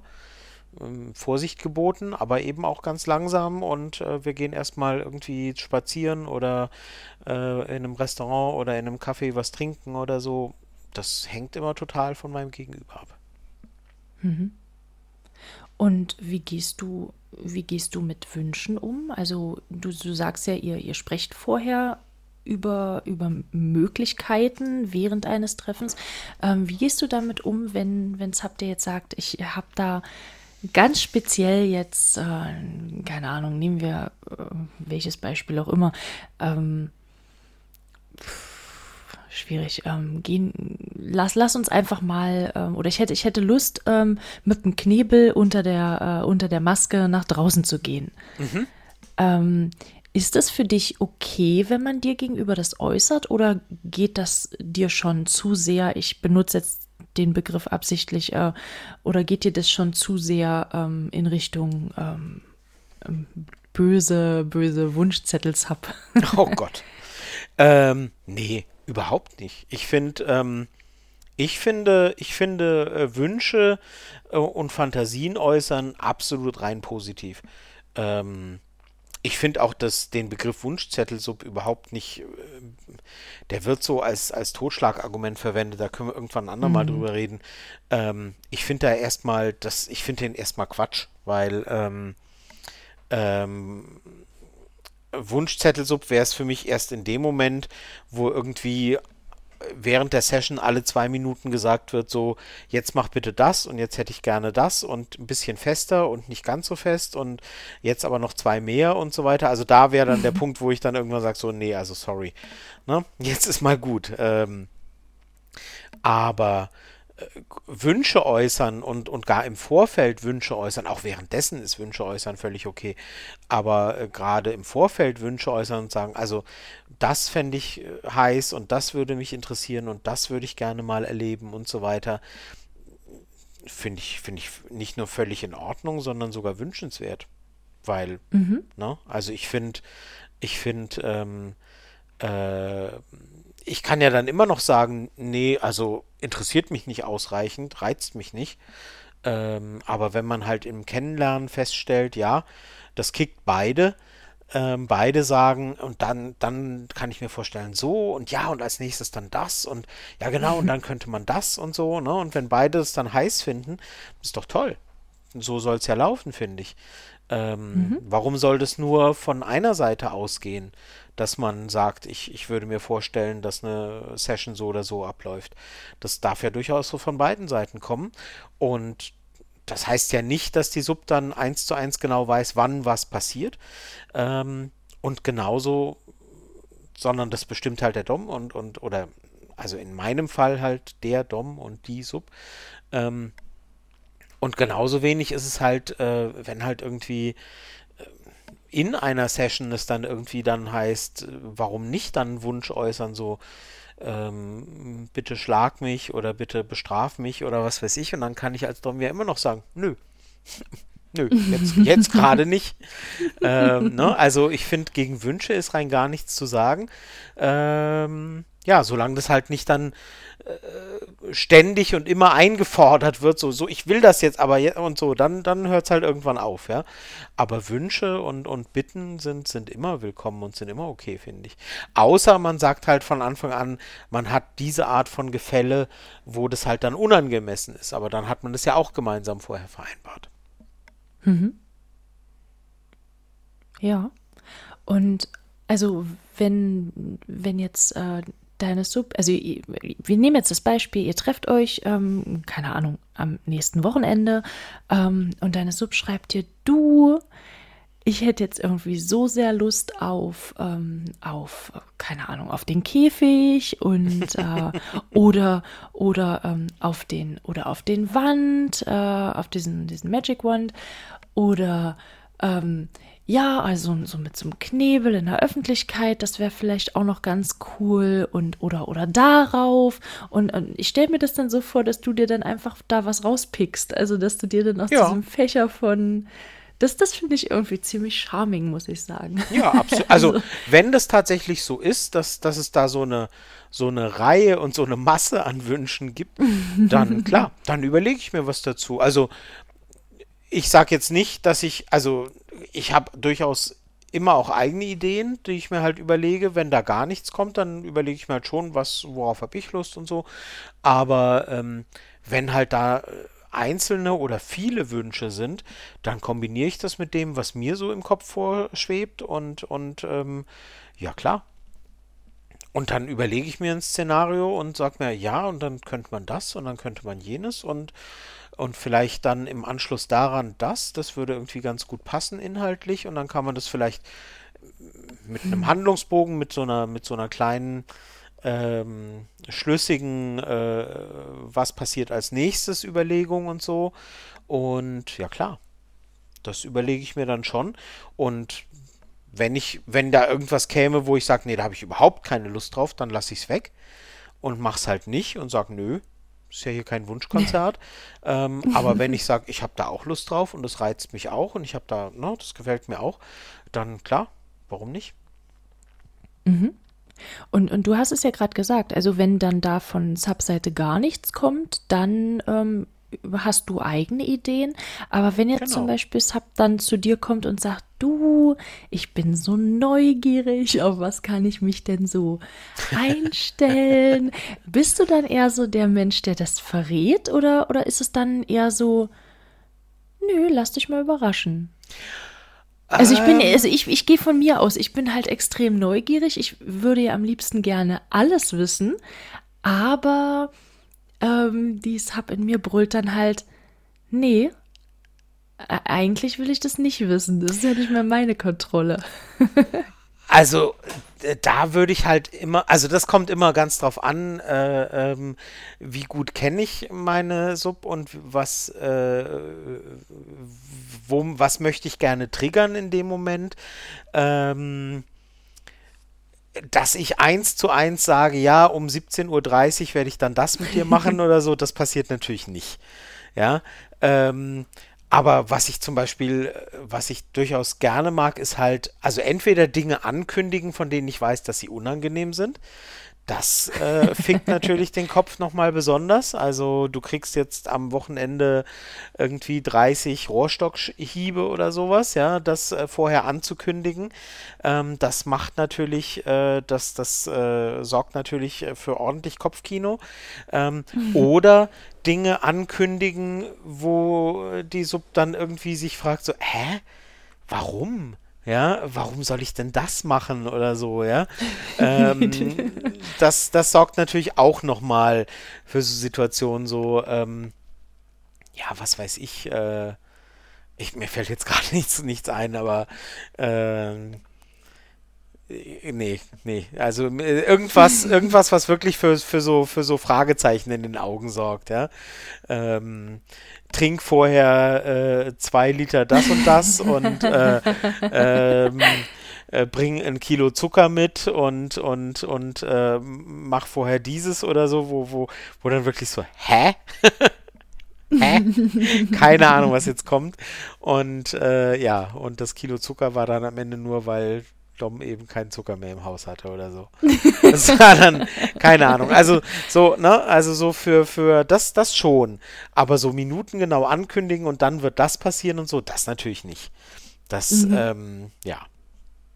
Vorsicht geboten, aber eben auch ganz langsam und äh, wir gehen erstmal irgendwie spazieren oder äh, in einem Restaurant oder in einem Café was trinken oder so. Das hängt immer total von meinem Gegenüber ab. Mhm. Und wie gehst du, wie gehst du mit Wünschen um? Also du, du sagst ja, ihr, ihr sprecht vorher über, über Möglichkeiten während eines Treffens. Ähm, wie gehst du damit um, wenn es habt ihr jetzt sagt, ich habe da ganz speziell jetzt, äh, keine Ahnung, nehmen wir äh, welches Beispiel auch immer, ähm, schwierig. Ähm, gehen, lass, lass uns einfach mal, ähm, oder ich hätte, ich hätte Lust, ähm, mit dem Knebel unter der, äh, unter der Maske nach draußen zu gehen. Mhm. Ähm, ist das für dich okay, wenn man dir gegenüber das äußert, oder geht das dir schon zu sehr? Ich benutze jetzt den Begriff absichtlich, äh, oder geht dir das schon zu sehr ähm, in Richtung ähm, böse, böse Wunschzettels-Hub? Oh Gott. ähm, nee, Überhaupt nicht. Ich finde, ähm, ich finde, ich finde äh, Wünsche äh, und Fantasien äußern absolut rein positiv. Ähm, ich finde auch, dass den Begriff Wunschzettelsub überhaupt nicht, äh, der wird so als, als Totschlagargument verwendet, da können wir irgendwann ein andermal mhm. drüber reden. Ähm, ich finde da erstmal, das, ich finde den erstmal Quatsch, weil ähm, ähm, Wunschzettelsub wäre es für mich erst in dem Moment, wo irgendwie während der Session alle zwei Minuten gesagt wird, so, jetzt mach bitte das und jetzt hätte ich gerne das und ein bisschen fester und nicht ganz so fest und jetzt aber noch zwei mehr und so weiter. Also da wäre dann der Punkt, wo ich dann irgendwann sage, so, nee, also sorry. Ne? Jetzt ist mal gut. Ähm, aber Wünsche äußern und, und gar im Vorfeld Wünsche äußern, auch währenddessen ist Wünsche äußern völlig okay, aber äh, gerade im Vorfeld Wünsche äußern und sagen, also das fände ich äh, heiß und das würde mich interessieren und das würde ich gerne mal erleben und so weiter, finde ich, finde ich nicht nur völlig in Ordnung, sondern sogar wünschenswert. Weil, mhm. ne, also ich finde, ich finde, ähm, äh, ich kann ja dann immer noch sagen, nee, also interessiert mich nicht ausreichend, reizt mich nicht. Ähm, aber wenn man halt im Kennenlernen feststellt, ja, das kickt beide, ähm, beide sagen und dann, dann kann ich mir vorstellen, so und ja, und als nächstes dann das und ja, genau, und dann könnte man das und so, ne? Und wenn beide es dann heiß finden, ist doch toll. So soll es ja laufen, finde ich. Ähm, mhm. Warum soll das nur von einer Seite ausgehen? Dass man sagt, ich, ich würde mir vorstellen, dass eine Session so oder so abläuft. Das darf ja durchaus so von beiden Seiten kommen. Und das heißt ja nicht, dass die Sub dann eins zu eins genau weiß, wann was passiert. Ähm, und genauso, sondern das bestimmt halt der Dom und, und oder also in meinem Fall halt der Dom und die Sub. Ähm, und genauso wenig ist es halt, äh, wenn halt irgendwie in einer Session es dann irgendwie dann heißt, äh, warum nicht dann Wunsch äußern, so ähm, bitte schlag mich oder bitte bestraf mich oder was weiß ich. Und dann kann ich als Dom ja immer noch sagen, nö. Nö, jetzt, jetzt gerade nicht. Ähm, ne? Also ich finde, gegen Wünsche ist rein gar nichts zu sagen. Ähm, ja, solange das halt nicht dann äh, ständig und immer eingefordert wird, so, so, ich will das jetzt aber je und so, dann, dann hört es halt irgendwann auf, ja. Aber Wünsche und, und Bitten sind, sind immer willkommen und sind immer okay, finde ich. Außer man sagt halt von Anfang an, man hat diese Art von Gefälle, wo das halt dann unangemessen ist. Aber dann hat man das ja auch gemeinsam vorher vereinbart. Mhm. Ja. Und also wenn, wenn jetzt äh, deine Sub, also wir nehmen jetzt das Beispiel, ihr trefft euch, ähm, keine Ahnung, am nächsten Wochenende ähm, und deine Sub schreibt dir, du, ich hätte jetzt irgendwie so sehr Lust auf, ähm, auf, keine Ahnung, auf den Käfig und äh, oder oder ähm, auf den oder auf den Wand, äh, auf diesen, diesen Magic Wand oder ähm, ja, also so mit so einem Knebel in der Öffentlichkeit, das wäre vielleicht auch noch ganz cool und oder oder darauf und, und ich stelle mir das dann so vor, dass du dir dann einfach da was rauspickst, also dass du dir dann aus ja. diesem Fächer von das, das finde ich irgendwie ziemlich charming, muss ich sagen. Ja, absolut. Also, also, wenn das tatsächlich so ist, dass, dass es da so eine, so eine Reihe und so eine Masse an Wünschen gibt, dann klar, dann überlege ich mir was dazu. Also, ich sage jetzt nicht, dass ich, also ich habe durchaus immer auch eigene Ideen, die ich mir halt überlege. Wenn da gar nichts kommt, dann überlege ich mir halt schon, was, worauf habe ich Lust und so. Aber ähm, wenn halt da äh, einzelne oder viele Wünsche sind, dann kombiniere ich das mit dem, was mir so im Kopf vorschwebt und, und ähm, ja klar. Und dann überlege ich mir ein Szenario und sage mir, ja, und dann könnte man das und dann könnte man jenes und und vielleicht dann im Anschluss daran das, das würde irgendwie ganz gut passen inhaltlich und dann kann man das vielleicht mit einem Handlungsbogen, mit so einer, mit so einer kleinen ähm, schlüssigen, äh, was passiert als nächstes Überlegung und so. Und ja klar, das überlege ich mir dann schon. Und wenn ich, wenn da irgendwas käme, wo ich sage, nee, da habe ich überhaupt keine Lust drauf, dann lasse ich es weg und mach's halt nicht und sage, nö, ist ja hier kein Wunschkonzert. ähm, aber wenn ich sage, ich habe da auch Lust drauf und das reizt mich auch und ich habe da, ne, das gefällt mir auch, dann klar, warum nicht? Mhm. Und, und du hast es ja gerade gesagt, also wenn dann da von Subseite gar nichts kommt, dann ähm, hast du eigene Ideen. Aber wenn jetzt genau. zum Beispiel Sub dann zu dir kommt und sagt, du, ich bin so neugierig, auf was kann ich mich denn so einstellen? Bist du dann eher so der Mensch, der das verrät oder, oder ist es dann eher so, nö, lass dich mal überraschen? Also ich bin, ähm. also ich, ich gehe von mir aus, ich bin halt extrem neugierig. Ich würde ja am liebsten gerne alles wissen, aber ähm, die Sub in mir brüllt dann halt, nee, eigentlich will ich das nicht wissen. Das ist ja nicht mehr meine Kontrolle. also da würde ich halt immer, also das kommt immer ganz drauf an, äh, ähm, wie gut kenne ich meine Sub und was, äh, wo, was möchte ich gerne triggern in dem Moment. Ähm, dass ich eins zu eins sage, ja, um 17.30 Uhr werde ich dann das mit dir machen oder so, das passiert natürlich nicht. Ja. Ähm, aber was ich zum Beispiel, was ich durchaus gerne mag, ist halt, also entweder Dinge ankündigen, von denen ich weiß, dass sie unangenehm sind. Das äh, fickt natürlich den Kopf nochmal besonders. Also du kriegst jetzt am Wochenende irgendwie 30 Rohrstockhiebe oder sowas, ja, das äh, vorher anzukündigen. Ähm, das macht natürlich, äh, das, das äh, sorgt natürlich für ordentlich Kopfkino. Ähm, mhm. Oder Dinge ankündigen, wo die Sub dann irgendwie sich fragt, so, hä? Warum? Ja, warum soll ich denn das machen oder so, ja? ähm, das, das sorgt natürlich auch nochmal für so Situationen so, ähm, ja, was weiß ich, äh, ich, mir fällt jetzt gerade nichts, nichts ein, aber ähm, Nee, nee. Also äh, irgendwas, irgendwas, was wirklich für, für, so, für so Fragezeichen in den Augen sorgt, ja. Ähm, trink vorher äh, zwei Liter das und das und äh, ähm, äh, bring ein Kilo Zucker mit und, und, und äh, mach vorher dieses oder so, wo, wo, wo dann wirklich so, hä? Hä? Keine Ahnung, was jetzt kommt. Und äh, ja, und das Kilo Zucker war dann am Ende nur, weil Dom eben keinen Zucker mehr im Haus hatte oder so. Das war dann, keine Ahnung. Also so, ne, also so für, für das, das schon. Aber so Minuten genau ankündigen und dann wird das passieren und so, das natürlich nicht. Das, mhm. ähm, ja.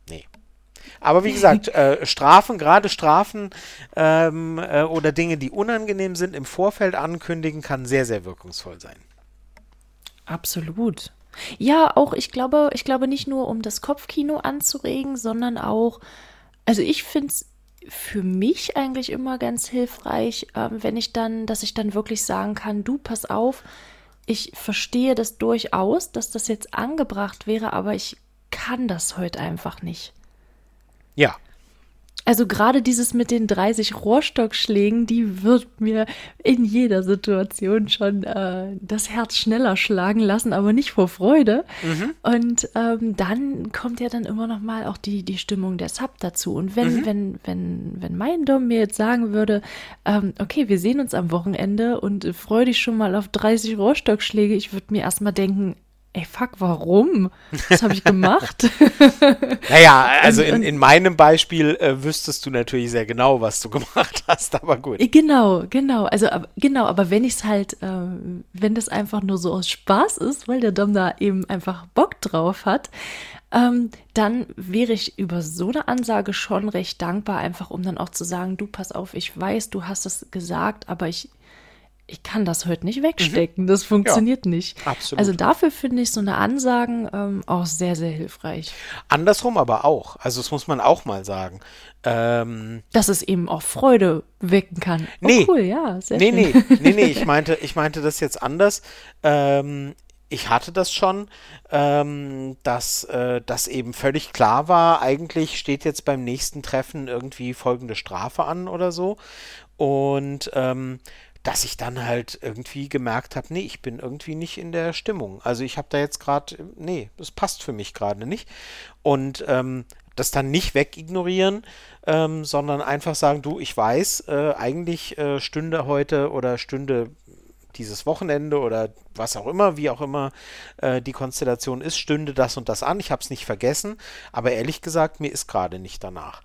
Nee. Aber wie gesagt, äh, Strafen, gerade Strafen ähm, äh, oder Dinge, die unangenehm sind, im Vorfeld ankündigen, kann sehr, sehr wirkungsvoll sein. Absolut. Ja, auch ich glaube, ich glaube nicht nur, um das Kopfkino anzuregen, sondern auch, also ich finde es für mich eigentlich immer ganz hilfreich, äh, wenn ich dann, dass ich dann wirklich sagen kann, du, pass auf, ich verstehe das durchaus, dass das jetzt angebracht wäre, aber ich kann das heute einfach nicht. Ja. Also gerade dieses mit den 30 Rohrstockschlägen, die wird mir in jeder Situation schon äh, das Herz schneller schlagen lassen, aber nicht vor Freude. Mhm. Und ähm, dann kommt ja dann immer noch mal auch die, die Stimmung der Sub dazu. Und wenn, mhm. wenn, wenn, wenn mein Dom mir jetzt sagen würde, ähm, okay, wir sehen uns am Wochenende und äh, freu dich schon mal auf 30 Rohrstockschläge, ich würde mir erstmal denken, ey, fuck, warum? Was habe ich gemacht? naja, also in, in meinem Beispiel äh, wüsstest du natürlich sehr genau, was du gemacht hast, aber gut. Äh, genau, genau. Also, aber, genau, aber wenn ich es halt, äh, wenn das einfach nur so aus Spaß ist, weil der Dom da eben einfach Bock drauf hat, ähm, dann wäre ich über so eine Ansage schon recht dankbar, einfach um dann auch zu sagen, du pass auf, ich weiß, du hast es gesagt, aber ich ich kann das heute nicht wegstecken. Mhm. Das funktioniert ja, nicht. Absolut. Also dafür finde ich so eine Ansagen ähm, auch sehr, sehr hilfreich. Andersrum aber auch. Also das muss man auch mal sagen. Ähm, Dass es eben auch Freude wecken kann. Oh, nee, cool, ja, sehr nee, schön. nee, nee, nee, ich meinte, ich meinte das jetzt anders. Ähm, ich hatte das schon, ähm, dass äh, das eben völlig klar war, eigentlich steht jetzt beim nächsten Treffen irgendwie folgende Strafe an oder so. Und ähm, dass ich dann halt irgendwie gemerkt habe, nee, ich bin irgendwie nicht in der Stimmung. Also ich habe da jetzt gerade, nee, das passt für mich gerade nicht. Und ähm, das dann nicht wegignorieren, ähm, sondern einfach sagen, du, ich weiß, äh, eigentlich äh, stünde heute oder stünde dieses Wochenende oder was auch immer, wie auch immer äh, die Konstellation ist, stünde das und das an. Ich habe es nicht vergessen, aber ehrlich gesagt, mir ist gerade nicht danach.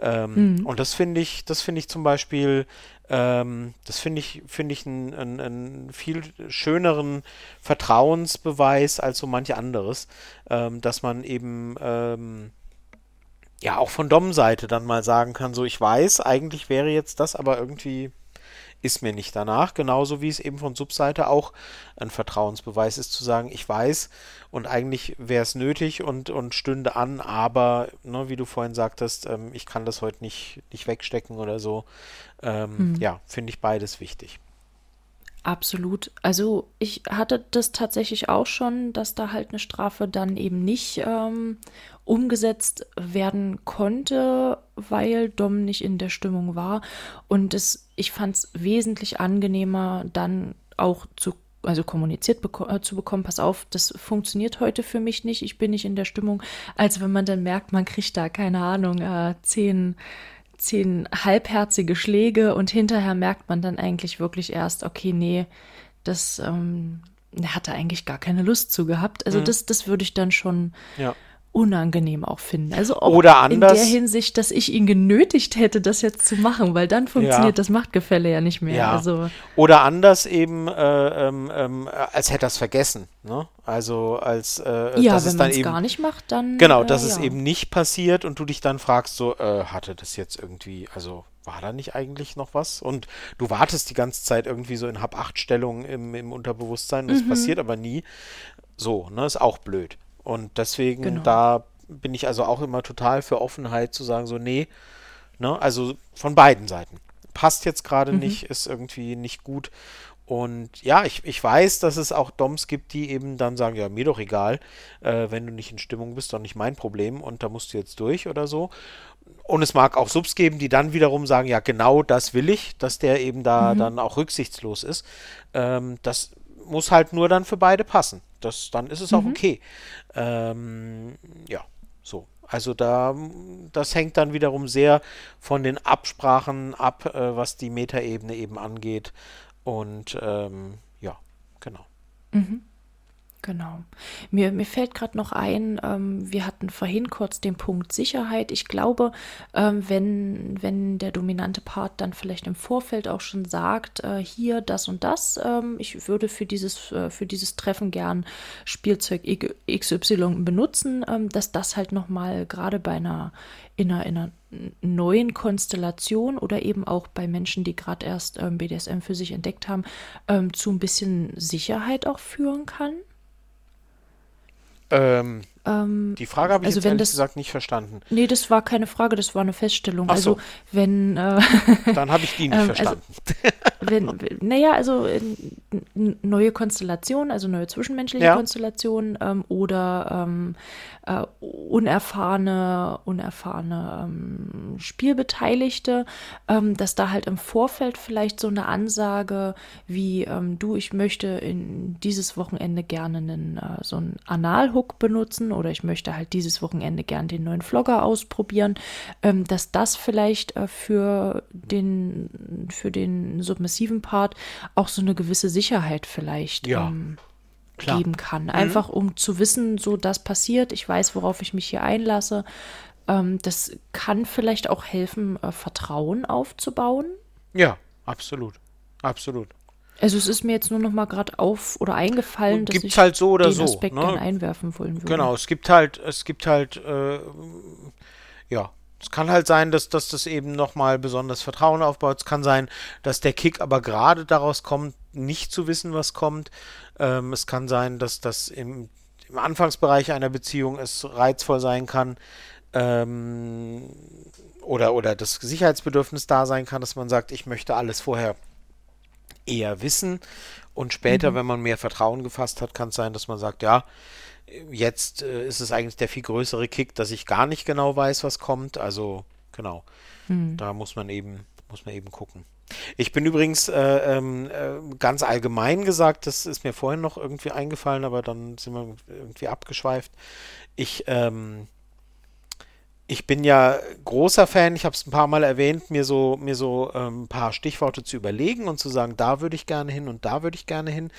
Ähm, mhm. Und das finde ich, das finde ich zum Beispiel ähm, das finde ich, finde ich einen, einen, einen, viel schöneren Vertrauensbeweis als so manche anderes, ähm, dass man eben ähm, ja auch von Dom-Seite dann mal sagen kann, so ich weiß, eigentlich wäre jetzt das, aber irgendwie ist mir nicht danach. Genauso wie es eben von Subseite auch ein Vertrauensbeweis ist, zu sagen, ich weiß und eigentlich wäre es nötig und, und stünde an, aber, ne, wie du vorhin sagtest, ähm, ich kann das heute nicht, nicht wegstecken oder so. Ähm, hm. Ja, finde ich beides wichtig. Absolut. Also ich hatte das tatsächlich auch schon, dass da halt eine Strafe dann eben nicht ähm, umgesetzt werden konnte, weil Dom nicht in der Stimmung war. Und es, ich fand es wesentlich angenehmer, dann auch zu also kommuniziert beko äh, zu bekommen, pass auf, das funktioniert heute für mich nicht, ich bin nicht in der Stimmung, als wenn man dann merkt, man kriegt da, keine Ahnung, äh, zehn, zehn halbherzige Schläge und hinterher merkt man dann eigentlich wirklich erst, okay, nee, das ähm, hat er eigentlich gar keine Lust zu gehabt. Also mhm. das, das würde ich dann schon ja unangenehm auch finden. Also auch Oder anders, in der Hinsicht, dass ich ihn genötigt hätte, das jetzt zu machen, weil dann funktioniert ja. das Machtgefälle ja nicht mehr. Ja. Also, Oder anders eben, äh, ähm, ähm, als hätte er es vergessen. Ne? Also als äh, ja, dass wenn man es gar nicht macht, dann genau, dass äh, es ja. eben nicht passiert und du dich dann fragst, so äh, hatte das jetzt irgendwie, also war da nicht eigentlich noch was? Und du wartest die ganze Zeit irgendwie so in Hab-Acht-Stellung im, im Unterbewusstsein, das mhm. passiert aber nie. So, ne, ist auch blöd. Und deswegen, genau. da bin ich also auch immer total für Offenheit zu sagen, so, nee, ne, also von beiden Seiten. Passt jetzt gerade mhm. nicht, ist irgendwie nicht gut. Und ja, ich, ich weiß, dass es auch Doms gibt, die eben dann sagen, ja, mir doch egal, äh, wenn du nicht in Stimmung bist, doch nicht mein Problem und da musst du jetzt durch oder so. Und es mag auch Subs geben, die dann wiederum sagen, ja, genau das will ich, dass der eben da mhm. dann auch rücksichtslos ist. Ähm, das muss halt nur dann für beide passen. Das, dann ist es mhm. auch okay. Ähm, ja, so. Also da, das hängt dann wiederum sehr von den Absprachen ab, äh, was die Metaebene eben angeht. Und ähm, ja, genau. Mhm. Genau. Mir, mir fällt gerade noch ein, ähm, wir hatten vorhin kurz den Punkt Sicherheit. Ich glaube, ähm, wenn, wenn der dominante Part dann vielleicht im Vorfeld auch schon sagt, äh, hier das und das, ähm, ich würde für dieses, äh, für dieses Treffen gern Spielzeug XY benutzen, ähm, dass das halt nochmal gerade bei einer in einer, in einer neuen Konstellation oder eben auch bei Menschen, die gerade erst ähm, BDSM für sich entdeckt haben, ähm, zu ein bisschen Sicherheit auch führen kann? Ähm, ähm, die Frage habe ich also jetzt ehrlich das, gesagt nicht verstanden. Nee, das war keine Frage, das war eine Feststellung. Ach also so. wenn äh, Dann habe ich die nicht ähm, also verstanden. Also, wenn, naja, also neue Konstellationen, also neue zwischenmenschliche ja. Konstellationen ähm, oder ähm, äh, unerfahrene, unerfahrene ähm, Spielbeteiligte, ähm, dass da halt im Vorfeld vielleicht so eine Ansage wie du, ich möchte in dieses Wochenende gerne einen, äh, so einen Analhook benutzen oder ich möchte halt dieses Wochenende gern den neuen Vlogger ausprobieren, ähm, dass das vielleicht äh, für den, für den submissiven Part auch so eine gewisse Sicherheit vielleicht ja. ähm, geben kann. Mhm. Einfach mhm. um zu wissen, so das passiert, ich weiß, worauf ich mich hier einlasse. Ähm, das kann vielleicht auch helfen, äh, Vertrauen aufzubauen. Ja, absolut. Absolut. Also es ist mir jetzt nur noch mal gerade auf oder eingefallen, dass ich halt so oder den so, Aspekt ne? gerne einwerfen wollen würde. Genau, es gibt halt, es gibt halt, äh, ja, es kann halt sein, dass, dass das eben noch mal besonders Vertrauen aufbaut. Es kann sein, dass der Kick aber gerade daraus kommt, nicht zu wissen, was kommt. Ähm, es kann sein, dass das im, im Anfangsbereich einer Beziehung es reizvoll sein kann, ähm, oder, oder das Sicherheitsbedürfnis da sein kann, dass man sagt, ich möchte alles vorher eher wissen. Und später, mhm. wenn man mehr Vertrauen gefasst hat, kann es sein, dass man sagt, ja, jetzt äh, ist es eigentlich der viel größere Kick, dass ich gar nicht genau weiß, was kommt. Also genau, mhm. da muss man eben muss man eben gucken. Ich bin übrigens äh, ähm, äh, ganz allgemein gesagt, das ist mir vorhin noch irgendwie eingefallen, aber dann sind wir irgendwie abgeschweift. Ich ähm, ich bin ja großer Fan, ich habe es ein paar Mal erwähnt, mir so, mir so ähm, ein paar Stichworte zu überlegen und zu sagen, da würde ich gerne hin und da würde ich gerne hin.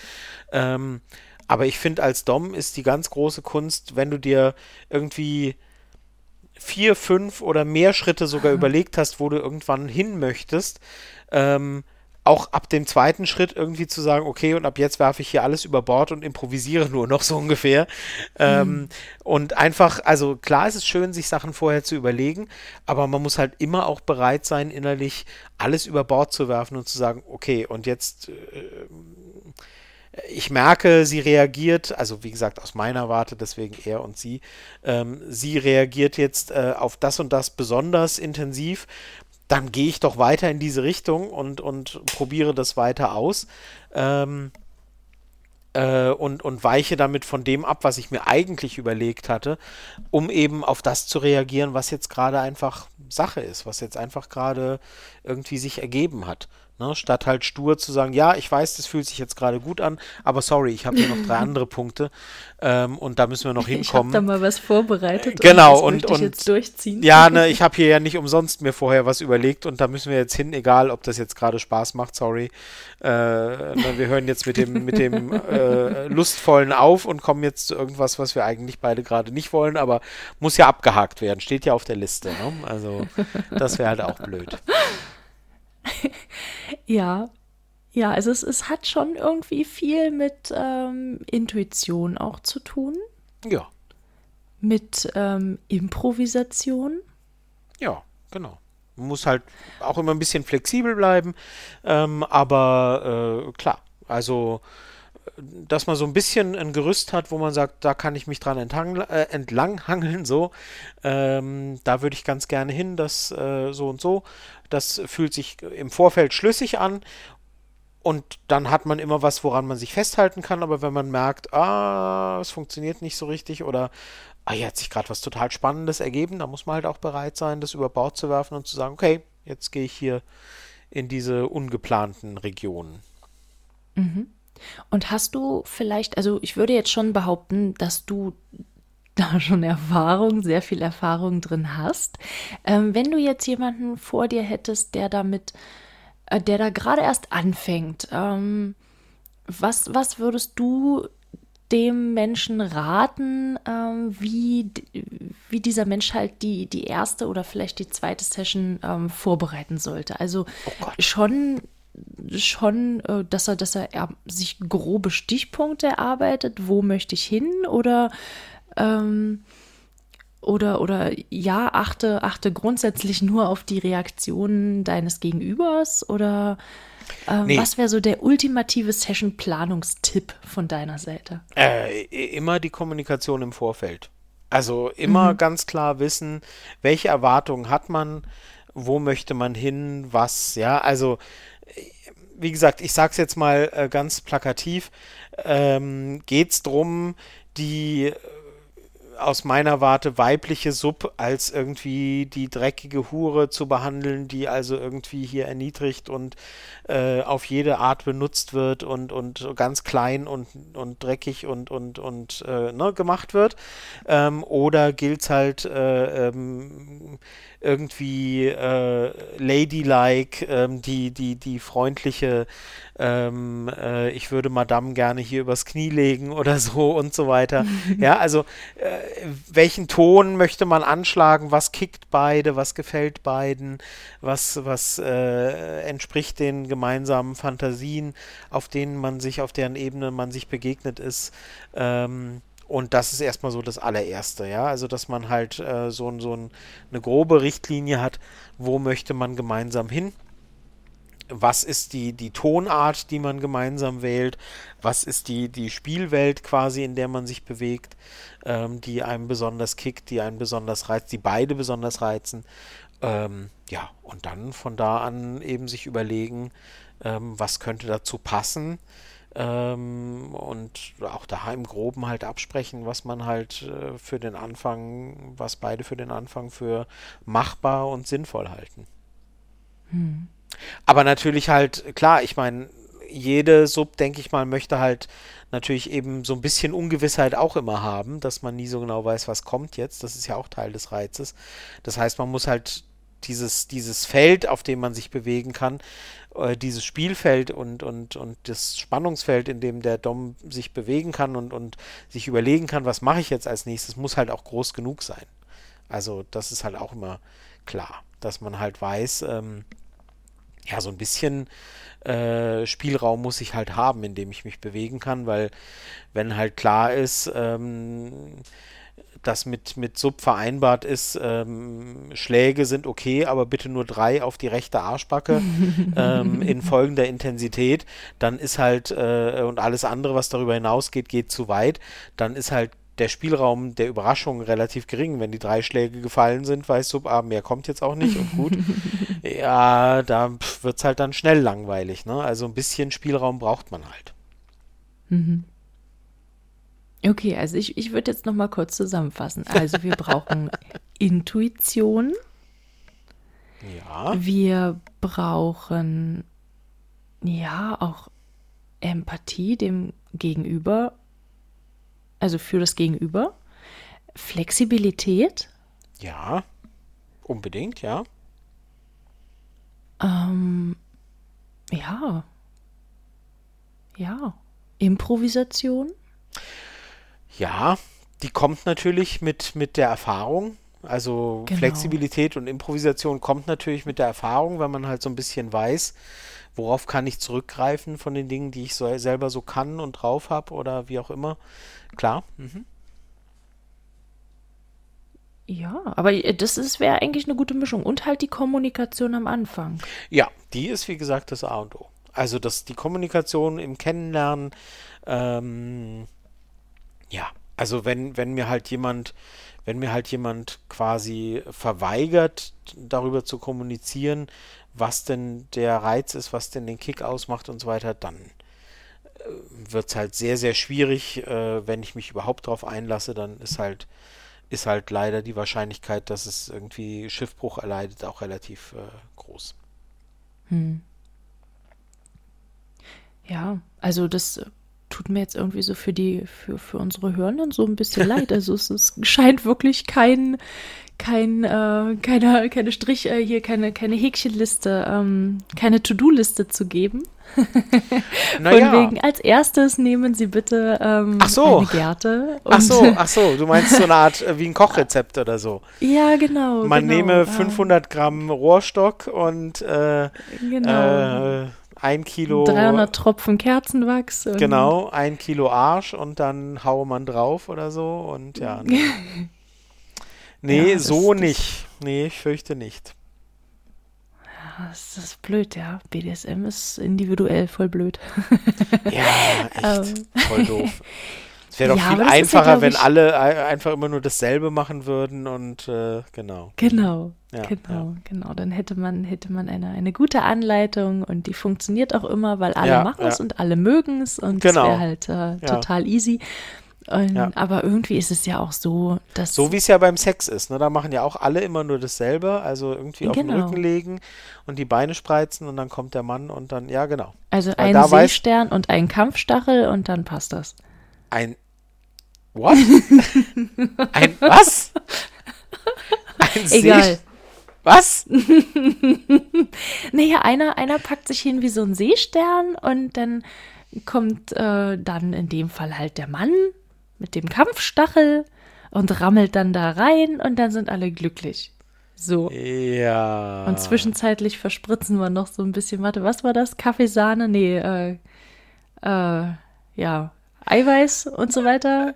Ähm, aber ich finde, als Dom ist die ganz große Kunst, wenn du dir irgendwie vier, fünf oder mehr Schritte sogar mhm. überlegt hast, wo du irgendwann hin möchtest, ähm, auch ab dem zweiten Schritt irgendwie zu sagen, okay, und ab jetzt werfe ich hier alles über Bord und improvisiere nur noch so ungefähr. Ähm, mhm. Ähm, und einfach, also klar ist es schön, sich Sachen vorher zu überlegen, aber man muss halt immer auch bereit sein, innerlich alles über Bord zu werfen und zu sagen, okay, und jetzt. Äh, ich merke, sie reagiert, also wie gesagt, aus meiner Warte, deswegen er und sie, ähm, sie reagiert jetzt äh, auf das und das besonders intensiv dann gehe ich doch weiter in diese Richtung und, und probiere das weiter aus. Ähm, äh, und, und weiche damit von dem ab, was ich mir eigentlich überlegt hatte, um eben auf das zu reagieren, was jetzt gerade einfach Sache ist, was jetzt einfach gerade irgendwie sich ergeben hat. Ne, statt halt stur zu sagen, ja, ich weiß, das fühlt sich jetzt gerade gut an, aber sorry, ich habe hier noch drei andere Punkte ähm, und da müssen wir noch hinkommen. Ich habe da mal was vorbereitet. Genau und, das und, und jetzt durchziehen. Ja, ne, ich habe hier ja nicht umsonst mir vorher was überlegt und da müssen wir jetzt hin, egal, ob das jetzt gerade Spaß macht, sorry. Äh, ne, wir hören jetzt mit dem mit dem äh, lustvollen auf und kommen jetzt zu irgendwas, was wir eigentlich beide gerade nicht wollen, aber muss ja abgehakt werden, steht ja auf der Liste. Ne? Also das wäre halt auch blöd. ja, ja, also es, es hat schon irgendwie viel mit ähm, Intuition auch zu tun. Ja. Mit ähm, Improvisation. Ja, genau. Man muss halt auch immer ein bisschen flexibel bleiben, ähm, aber äh, klar, also dass man so ein bisschen ein Gerüst hat, wo man sagt, da kann ich mich dran äh, entlanghangeln, so. Ähm, da würde ich ganz gerne hin, das äh, so und so. Das fühlt sich im Vorfeld schlüssig an und dann hat man immer was, woran man sich festhalten kann, aber wenn man merkt, ah, es funktioniert nicht so richtig oder ah, hier hat sich gerade was total Spannendes ergeben, dann muss man halt auch bereit sein, das über Bord zu werfen und zu sagen, okay, jetzt gehe ich hier in diese ungeplanten Regionen. Mhm. Und hast du vielleicht, also ich würde jetzt schon behaupten, dass du da schon Erfahrung, sehr viel Erfahrung drin hast. Ähm, wenn du jetzt jemanden vor dir hättest, der damit äh, der da gerade erst anfängt. Ähm, was, was würdest du dem Menschen raten, ähm, wie, wie dieser Mensch halt die, die erste oder vielleicht die zweite Session ähm, vorbereiten sollte? Also oh schon schon, äh, dass er, dass er, er sich grobe Stichpunkte erarbeitet, wo möchte ich hin oder ähm, oder, oder ja, achte, achte grundsätzlich nur auf die Reaktionen deines Gegenübers? Oder ähm, nee. was wäre so der ultimative Session-Planungstipp von deiner Seite? Äh, immer die Kommunikation im Vorfeld. Also immer mhm. ganz klar wissen, welche Erwartungen hat man, wo möchte man hin, was, ja, also wie gesagt, ich sage es jetzt mal äh, ganz plakativ, ähm, geht es darum, die aus meiner Warte weibliche Sub als irgendwie die dreckige Hure zu behandeln, die also irgendwie hier erniedrigt und äh, auf jede Art benutzt wird und, und ganz klein und, und dreckig und, und, und äh, ne, gemacht wird. Ähm, oder gilt es halt äh, ähm, irgendwie äh, ladylike, ähm, die, die, die freundliche, ähm, äh, ich würde Madame gerne hier übers Knie legen oder so und so weiter. ja, also äh, welchen Ton möchte man anschlagen, was kickt beide, was gefällt beiden, was, was äh, entspricht den gemeinsamen Fantasien, auf denen man sich, auf deren Ebene man sich begegnet ist. Ähm, und das ist erstmal so das allererste, ja. Also, dass man halt äh, so, so ein, eine grobe Richtlinie hat, wo möchte man gemeinsam hin. Was ist die, die Tonart, die man gemeinsam wählt? Was ist die, die Spielwelt quasi, in der man sich bewegt, ähm, die einem besonders kickt, die einen besonders reizt, die beide besonders reizen? Ähm, ja, und dann von da an eben sich überlegen, ähm, was könnte dazu passen ähm, und auch da im Groben halt absprechen, was man halt äh, für den Anfang, was beide für den Anfang für machbar und sinnvoll halten. Hm. Aber natürlich halt, klar, ich meine, jede Sub, denke ich mal, möchte halt natürlich eben so ein bisschen Ungewissheit auch immer haben, dass man nie so genau weiß, was kommt jetzt. Das ist ja auch Teil des Reizes. Das heißt, man muss halt dieses, dieses Feld, auf dem man sich bewegen kann, äh, dieses Spielfeld und, und, und das Spannungsfeld, in dem der Dom sich bewegen kann und, und sich überlegen kann, was mache ich jetzt als nächstes, muss halt auch groß genug sein. Also das ist halt auch immer klar, dass man halt weiß, ähm, ja, so ein bisschen äh, Spielraum muss ich halt haben, in dem ich mich bewegen kann, weil wenn halt klar ist, ähm, das mit, mit Sub vereinbart ist, ähm, Schläge sind okay, aber bitte nur drei auf die rechte Arschbacke ähm, in folgender Intensität, dann ist halt, äh, und alles andere, was darüber hinausgeht, geht zu weit, dann ist halt der Spielraum der Überraschung relativ gering. Wenn die drei Schläge gefallen sind, weißt du, ah, mehr kommt jetzt auch nicht und gut. ja, da wird es halt dann schnell langweilig. Ne? Also ein bisschen Spielraum braucht man halt. Mhm. Okay, also ich, ich würde jetzt noch mal kurz zusammenfassen. Also wir brauchen Intuition. Ja. Wir brauchen ja auch Empathie dem Gegenüber, also für das Gegenüber. Flexibilität. Ja, unbedingt, ja. Ähm, ja. Ja. Improvisation. Ja, die kommt natürlich mit, mit der Erfahrung. Also genau. Flexibilität und Improvisation kommt natürlich mit der Erfahrung, wenn man halt so ein bisschen weiß, worauf kann ich zurückgreifen von den Dingen, die ich so, selber so kann und drauf habe oder wie auch immer. Klar. Mhm. Ja, aber das wäre eigentlich eine gute Mischung. Und halt die Kommunikation am Anfang. Ja, die ist wie gesagt das A und O. Also das, die Kommunikation im Kennenlernen, ähm, ja, also wenn, wenn mir halt jemand, wenn mir halt jemand quasi verweigert, darüber zu kommunizieren, was denn der Reiz ist, was denn den Kick ausmacht und so weiter, dann wird es halt sehr, sehr schwierig. Äh, wenn ich mich überhaupt darauf einlasse, dann ist halt, ist halt leider die Wahrscheinlichkeit, dass es irgendwie Schiffbruch erleidet, auch relativ äh, groß. Hm. Ja, also das tut mir jetzt irgendwie so für die, für, für unsere Hörenden so ein bisschen leid. Also es, es scheint wirklich kein, kein, äh, keine, keine Strich, äh, hier keine, keine Häkchenliste, ähm, keine To-Do-Liste zu geben. naja. Von wegen, als erstes nehmen Sie bitte ähm, ach so. eine Gerte. ach so, ach so, du meinst so eine Art äh, wie ein Kochrezept oder so. Ja, genau. Man genau, nehme 500 Gramm Rohrstock und äh, genau. Ein Kilo. 300 Tropfen Kerzenwachs. Genau, ein Kilo Arsch und dann haue man drauf oder so und ja. Ne. Nee, ja, so das, nicht. Nee, ich fürchte nicht. Ja, das ist blöd, ja. BDSM ist individuell voll blöd. ja, echt. Ähm. voll doof. Es wäre doch ja, viel einfacher, ja, wenn alle einfach immer nur dasselbe machen würden und äh, genau. Genau, ja, genau, genau. Dann hätte man, hätte man eine, eine gute Anleitung und die funktioniert auch immer, weil alle machen es und alle mögen es und es genau. wäre halt äh, total easy. Und, ja. Aber irgendwie ist es ja auch so, dass. So wie es ja beim Sex ist, ne? Da machen ja auch alle immer nur dasselbe, also irgendwie auf genau. den Rücken legen und die Beine spreizen und dann kommt der Mann und dann, ja, genau. Also Weil ein Seestern und ein Kampfstachel und dann passt das. Ein. What? ein was? Ein Egal. See was? naja, einer, einer packt sich hin wie so ein Seestern und dann kommt äh, dann in dem Fall halt der Mann mit dem Kampfstachel und rammelt dann da rein und dann sind alle glücklich. So. Ja. Und zwischenzeitlich verspritzen wir noch so ein bisschen, warte, was war das? Kaffeesahne? Nee, äh, äh, ja, Eiweiß und so weiter.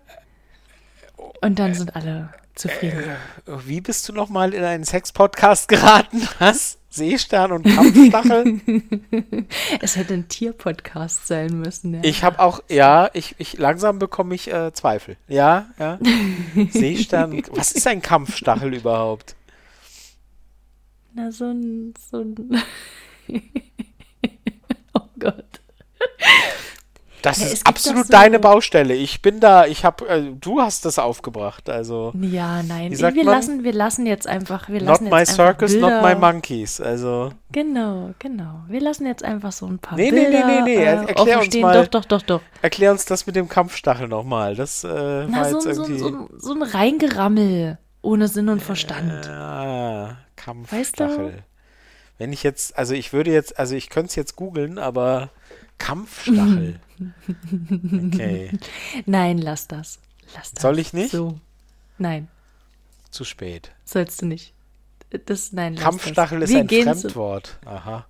Und dann sind alle zufrieden. Äh, wie bist du nochmal in einen Sex-Podcast geraten? Was? Seestern und Kampfstachel? es hätte ein Tierpodcast sein müssen. Ja. Ich habe auch, ja, ich, ich langsam bekomme ich äh, Zweifel. Ja, ja. Seestern. Was ist ein Kampfstachel überhaupt? Na, so ein, so ein. oh Gott. Das ja, ist absolut so deine Baustelle. Ich bin da, ich habe, äh, du hast das aufgebracht, also. Ja, nein, wir man? lassen, wir lassen jetzt einfach, wir lassen Not my circus, not my monkeys, also. Genau, genau. Wir lassen jetzt einfach so ein paar nee, Bilder. Nee, nee, nee, nee, äh, erklär uns mal. Doch, doch, doch, doch. Erklär uns das mit dem Kampfstachel nochmal. Das äh, Na, war so, jetzt so, irgendwie. So, so, ein Reingerammel ohne Sinn und Verstand. Ja, Kampfstachel. Weißt du? Wenn ich jetzt, also ich würde jetzt, also ich könnte es jetzt googeln, aber Kampfstachel. Okay. Nein, lass das. Lass das. Soll ich nicht? So. Nein. Zu spät. Sollst du nicht. Das, nein, Kampfstachel ist ein Fremdwort. Aha.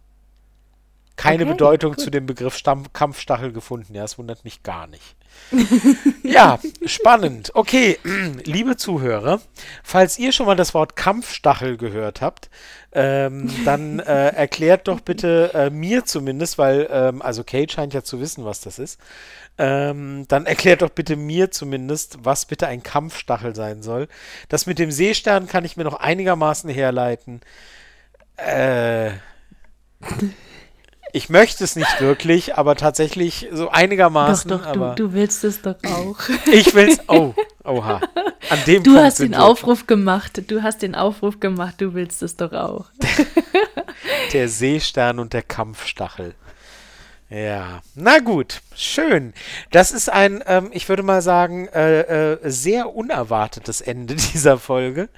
Keine okay, Bedeutung gut. zu dem Begriff Stamm Kampfstachel gefunden. Ja, es wundert mich gar nicht. ja, spannend. Okay, liebe Zuhörer, falls ihr schon mal das Wort Kampfstachel gehört habt, ähm, dann äh, erklärt doch bitte äh, mir zumindest, weil, ähm, also Kate scheint ja zu wissen, was das ist. Ähm, dann erklärt doch bitte mir zumindest, was bitte ein Kampfstachel sein soll. Das mit dem Seestern kann ich mir noch einigermaßen herleiten. Äh. Ich möchte es nicht wirklich, aber tatsächlich so einigermaßen. Doch, doch, du, du willst es doch auch. ich will es. Oh, oha. An dem du Punkt hast den Aufruf gemacht. Du hast den Aufruf gemacht. Du willst es doch auch. der Seestern und der Kampfstachel. Ja, na gut, schön. Das ist ein, ähm, ich würde mal sagen, äh, äh, sehr unerwartetes Ende dieser Folge.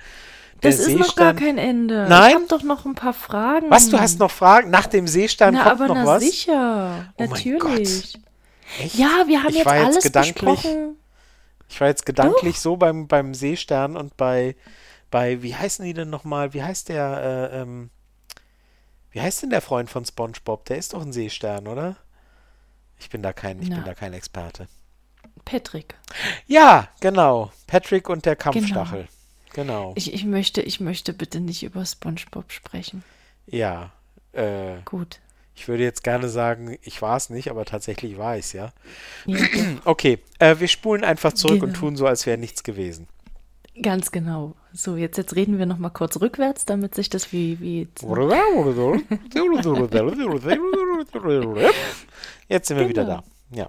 Das ist noch gar kein Ende. Nein? Ich habe doch noch ein paar Fragen. Was, du hast noch Fragen? Nach dem Seestern na, kommt aber noch na was? sicher. Oh Natürlich. Ja, wir haben ich jetzt alles jetzt besprochen. Ich war jetzt gedanklich doch. so beim, beim Seestern und bei, bei, wie heißen die denn nochmal? Wie heißt der, äh, ähm, wie heißt denn der Freund von SpongeBob? Der ist doch ein Seestern, oder? Ich bin da kein, ich bin da kein Experte. Patrick. Ja, genau. Patrick und der Kampfstachel. Genau. Genau. Ich, ich, möchte, ich möchte bitte nicht über SpongeBob sprechen. Ja. Äh, Gut. Ich würde jetzt gerne sagen, ich war es nicht, aber tatsächlich war ich es, ja. ja. okay, äh, wir spulen einfach zurück genau. und tun so, als wäre nichts gewesen. Ganz genau. So, jetzt, jetzt reden wir noch mal kurz rückwärts, damit sich das wie. wie jetzt sind wir genau. wieder da. Ja.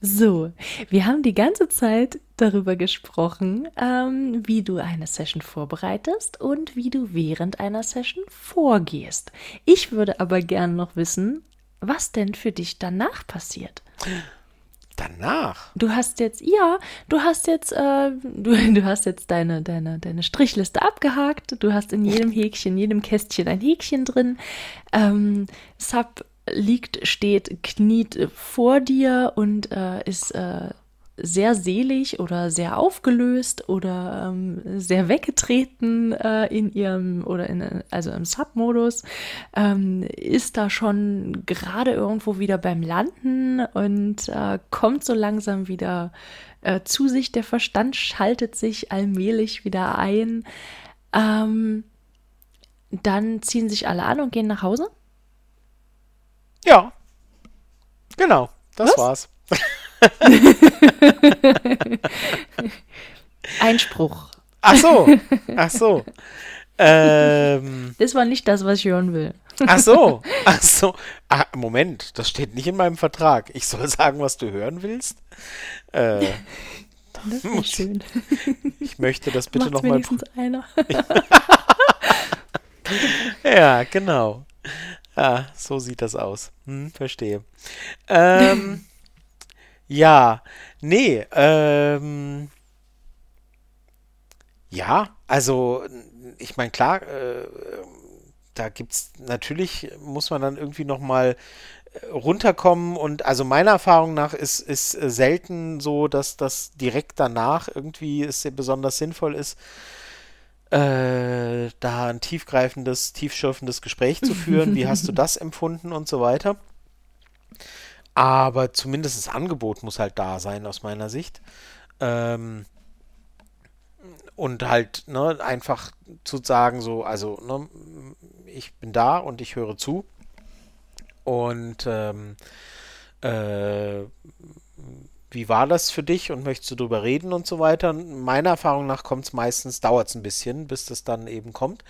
So, wir haben die ganze Zeit darüber gesprochen, ähm, wie du eine Session vorbereitest und wie du während einer Session vorgehst. Ich würde aber gerne noch wissen, was denn für dich danach passiert. Danach? Du hast jetzt, ja, du hast jetzt, äh, du, du hast jetzt deine, deine, deine Strichliste abgehakt. Du hast in jedem Häkchen, jedem Kästchen ein Häkchen drin. Ähm, Sub liegt, steht, kniet vor dir und äh, ist äh, sehr selig oder sehr aufgelöst oder ähm, sehr weggetreten äh, in ihrem oder in also im Sub-Modus, ähm, ist da schon gerade irgendwo wieder beim Landen und äh, kommt so langsam wieder äh, zu sich. Der Verstand schaltet sich allmählich wieder ein. Ähm, dann ziehen sich alle an und gehen nach Hause. Ja, genau, das Was? war's. Einspruch. Ach so, ach so. Ähm, das war nicht das, was ich hören will. Ach so, ach so. Ah, Moment, das steht nicht in meinem Vertrag. Ich soll sagen, was du hören willst. Äh, das ist schön. Ich möchte das bitte nochmal. wenigstens einer. ja, genau. Ja, so sieht das aus. Hm, verstehe. Ähm, ja, nee, ähm, ja, also ich meine, klar, äh, da gibt's natürlich, muss man dann irgendwie nochmal äh, runterkommen und also meiner Erfahrung nach ist, ist selten so, dass das direkt danach irgendwie es besonders sinnvoll ist, äh, da ein tiefgreifendes, tiefschürfendes Gespräch zu führen. Wie hast du das empfunden und so weiter. Aber zumindest das Angebot muss halt da sein, aus meiner Sicht. Ähm, und halt ne, einfach zu sagen, so, also, ne, ich bin da und ich höre zu. Und ähm, äh, wie war das für dich und möchtest du darüber reden und so weiter? Meiner Erfahrung nach kommt es meistens, dauert es ein bisschen, bis das dann eben kommt.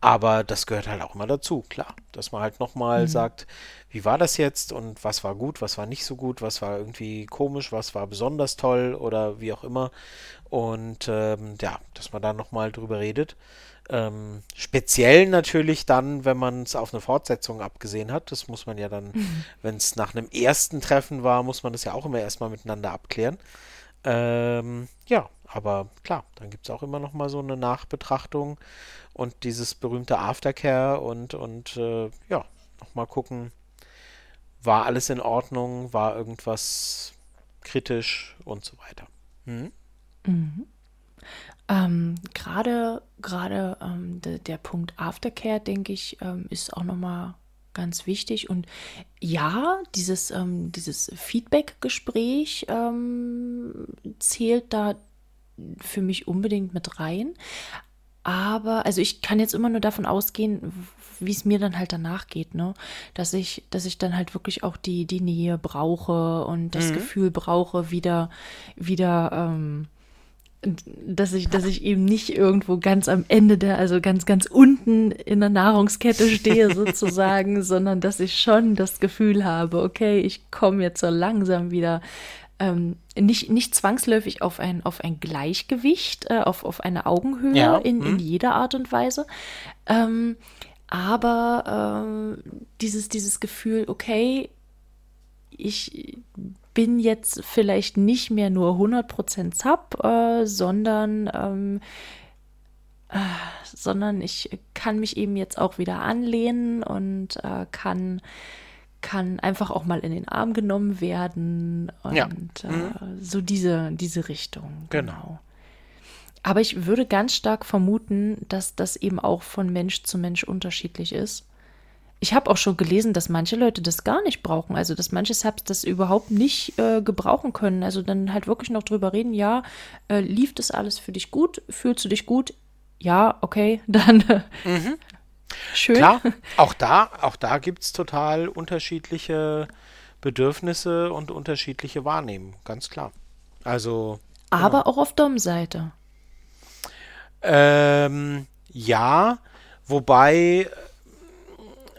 Aber das gehört halt auch immer dazu, klar. Dass man halt nochmal mhm. sagt, wie war das jetzt und was war gut, was war nicht so gut, was war irgendwie komisch, was war besonders toll oder wie auch immer. Und ähm, ja, dass man da nochmal drüber redet. Ähm, speziell natürlich dann, wenn man es auf eine Fortsetzung abgesehen hat. Das muss man ja dann, mhm. wenn es nach einem ersten Treffen war, muss man das ja auch immer erstmal miteinander abklären. Ähm, ja, aber klar, dann gibt es auch immer noch mal so eine Nachbetrachtung und dieses berühmte Aftercare und, und äh, ja, nochmal gucken, war alles in Ordnung, war irgendwas kritisch und so weiter. Hm? Mhm. Ähm, gerade gerade ähm, de, der Punkt Aftercare, denke ich, ähm, ist auch nochmal ganz wichtig. Und ja, dieses, ähm, dieses Feedback-Gespräch ähm, zählt da für mich unbedingt mit rein. Aber, also ich kann jetzt immer nur davon ausgehen, wie es mir dann halt danach geht, ne? Dass ich, dass ich dann halt wirklich auch die, die Nähe brauche und das mhm. Gefühl brauche, wieder, wieder, ähm, dass ich, dass ich eben nicht irgendwo ganz am Ende der, also ganz, ganz unten in der Nahrungskette stehe sozusagen, sondern dass ich schon das Gefühl habe, okay, ich komme jetzt so langsam wieder ähm, nicht, nicht zwangsläufig auf ein, auf ein Gleichgewicht, äh, auf, auf eine Augenhöhe ja. in, in mhm. jeder Art und Weise. Ähm, aber äh, dieses, dieses Gefühl, okay, ich bin jetzt vielleicht nicht mehr nur 100% Sub, äh, sondern, ähm, äh, sondern ich kann mich eben jetzt auch wieder anlehnen und äh, kann, kann einfach auch mal in den Arm genommen werden und ja. Äh, mhm. so diese, diese Richtung. Genau. genau. Aber ich würde ganz stark vermuten, dass das eben auch von Mensch zu Mensch unterschiedlich ist. Ich habe auch schon gelesen, dass manche Leute das gar nicht brauchen. Also, dass manche Subs das überhaupt nicht äh, gebrauchen können. Also dann halt wirklich noch drüber reden, ja, äh, lief das alles für dich gut? Fühlst du dich gut? Ja, okay, dann äh, mhm. schön. Klar, auch da, auch da gibt es total unterschiedliche Bedürfnisse und unterschiedliche Wahrnehmungen, ganz klar. Also. Aber genau. auch auf Dom-Seite. Ähm, ja, wobei,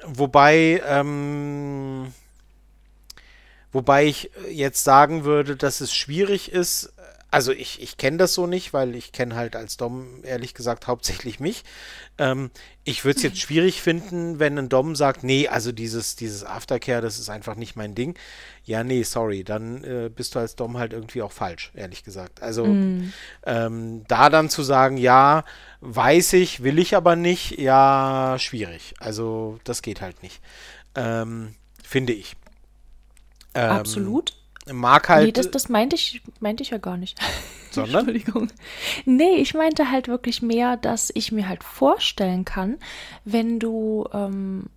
wobei, ähm, wobei ich jetzt sagen würde, dass es schwierig ist, also ich, ich kenne das so nicht, weil ich kenne halt als Dom ehrlich gesagt hauptsächlich mich. Ähm, ich würde es jetzt schwierig finden, wenn ein Dom sagt, nee, also dieses, dieses Aftercare, das ist einfach nicht mein Ding. Ja, nee, sorry, dann äh, bist du als Dom halt irgendwie auch falsch, ehrlich gesagt. Also mm. ähm, da dann zu sagen, ja, weiß ich, will ich aber nicht, ja, schwierig. Also das geht halt nicht. Ähm, finde ich. Ähm, Absolut mag halt. Nee, das, das meinte ich, meinte ich ja gar nicht. Sondern? Entschuldigung. Nee, ich meinte halt wirklich mehr, dass ich mir halt vorstellen kann, wenn du, ähm,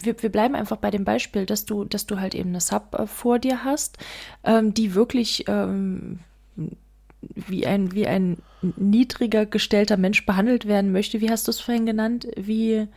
wir, wir bleiben einfach bei dem Beispiel, dass du, dass du halt eben eine Sub äh, vor dir hast, ähm, die wirklich ähm, wie ein, wie ein niedriger gestellter Mensch behandelt werden möchte. Wie hast du es vorhin genannt? Wie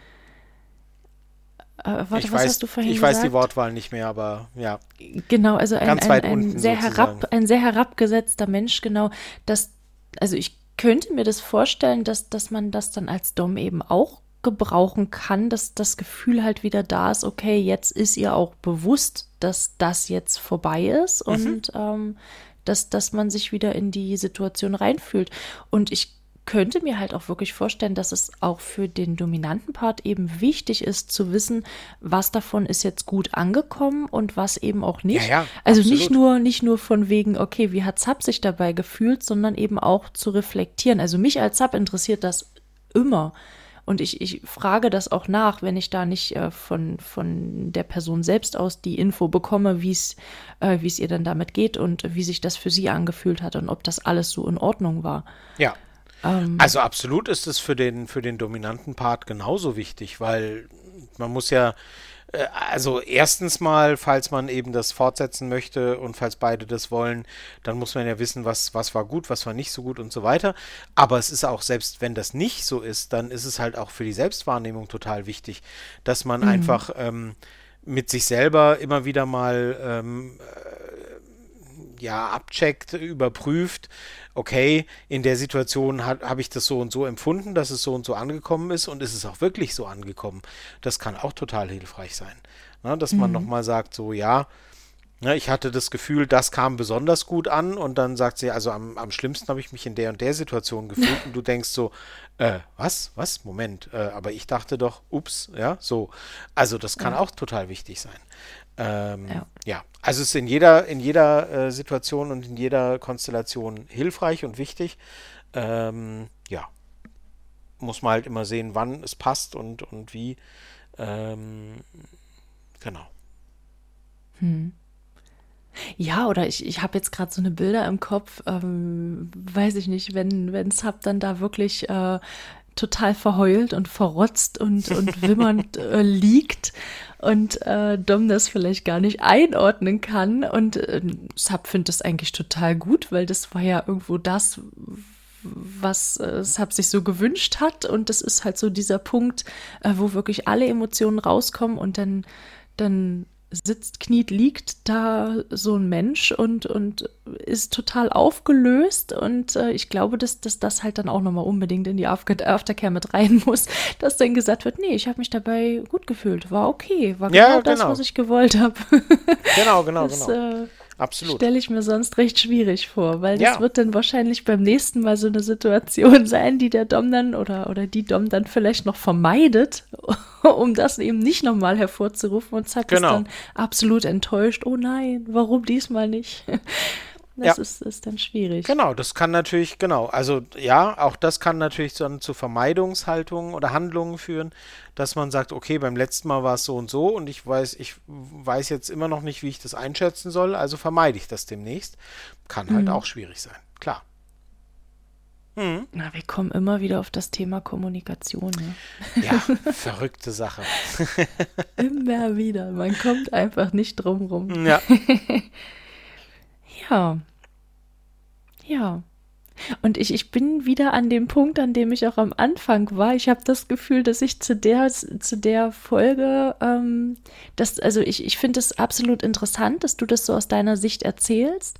äh, warte, ich was weiß, hast du vorhin Ich gesagt? weiß die Wortwahl nicht mehr, aber ja. Genau, also ein, ein, ein sehr herab, ein sehr herabgesetzter Mensch, genau. Das, also ich könnte mir das vorstellen, dass, dass man das dann als Dom eben auch gebrauchen kann, dass das Gefühl halt wieder da ist, okay, jetzt ist ihr auch bewusst, dass das jetzt vorbei ist mhm. und ähm, dass, dass man sich wieder in die Situation reinfühlt. Und ich könnte mir halt auch wirklich vorstellen, dass es auch für den dominanten Part eben wichtig ist zu wissen, was davon ist jetzt gut angekommen und was eben auch nicht. Ja, ja, also nicht nur, nicht nur von wegen, okay, wie hat Sub sich dabei gefühlt, sondern eben auch zu reflektieren. Also mich als Sub interessiert das immer. Und ich, ich frage das auch nach, wenn ich da nicht äh, von, von der Person selbst aus die Info bekomme, wie es äh, ihr dann damit geht und wie sich das für sie angefühlt hat und ob das alles so in Ordnung war. Ja, ähm, also absolut ist es für den, für den dominanten Part genauso wichtig, weil man muss ja, äh, also erstens mal, falls man eben das fortsetzen möchte und falls beide das wollen, dann muss man ja wissen, was, was war gut, was war nicht so gut und so weiter. Aber es ist auch, selbst wenn das nicht so ist, dann ist es halt auch für die Selbstwahrnehmung total wichtig, dass man mhm. einfach ähm, mit sich selber immer wieder mal ähm, äh, ja, abcheckt, überprüft, okay, in der Situation habe ich das so und so empfunden, dass es so und so angekommen ist und ist es auch wirklich so angekommen. Das kann auch total hilfreich sein. Na, dass mhm. man nochmal sagt, so ja, na, ich hatte das Gefühl, das kam besonders gut an und dann sagt sie, also am, am schlimmsten habe ich mich in der und der Situation gefühlt und du denkst so, äh, was, was, Moment, äh, aber ich dachte doch, ups, ja, so. Also das kann ja. auch total wichtig sein. Ähm, ja. ja. also es ist in jeder, in jeder äh, Situation und in jeder Konstellation hilfreich und wichtig. Ähm, ja, muss man halt immer sehen, wann es passt und, und wie. Ähm, genau. Hm. Ja, oder ich, ich habe jetzt gerade so eine Bilder im Kopf, ähm, weiß ich nicht, wenn, wenn Sub dann da wirklich äh, total verheult und verrotzt und, und wimmernd äh, liegt und äh, Dom das vielleicht gar nicht einordnen kann. Und äh, Sub findet das eigentlich total gut, weil das war ja irgendwo das, was äh, Sub sich so gewünscht hat. Und das ist halt so dieser Punkt, äh, wo wirklich alle Emotionen rauskommen und dann, dann sitzt, kniet, liegt da so ein Mensch und, und ist total aufgelöst. Und äh, ich glaube, dass, dass das halt dann auch nochmal unbedingt in die Aftercare mit rein muss, dass dann gesagt wird, nee, ich habe mich dabei gut gefühlt, war okay, war genau, ja, genau. das, was ich gewollt habe. genau, genau, das, genau. Äh, Absolut. Stelle ich mir sonst recht schwierig vor, weil das ja. wird dann wahrscheinlich beim nächsten Mal so eine Situation sein, die der Dom dann oder, oder die Dom dann vielleicht noch vermeidet, um das eben nicht nochmal hervorzurufen und zack genau. ist dann absolut enttäuscht. Oh nein, warum diesmal nicht? Das ja. ist, ist dann schwierig. Genau, das kann natürlich, genau, also ja, auch das kann natürlich dann zu Vermeidungshaltungen oder Handlungen führen, dass man sagt, okay, beim letzten Mal war es so und so und ich weiß, ich weiß jetzt immer noch nicht, wie ich das einschätzen soll, also vermeide ich das demnächst. Kann halt mhm. auch schwierig sein, klar. Mhm. Na, wir kommen immer wieder auf das Thema Kommunikation. Ne? Ja, verrückte Sache. immer wieder. Man kommt einfach nicht drum rum. Ja. ja. Ja. Und ich, ich bin wieder an dem Punkt, an dem ich auch am Anfang war. Ich habe das Gefühl, dass ich zu der, zu der Folge, ähm, das, also ich, ich finde es absolut interessant, dass du das so aus deiner Sicht erzählst.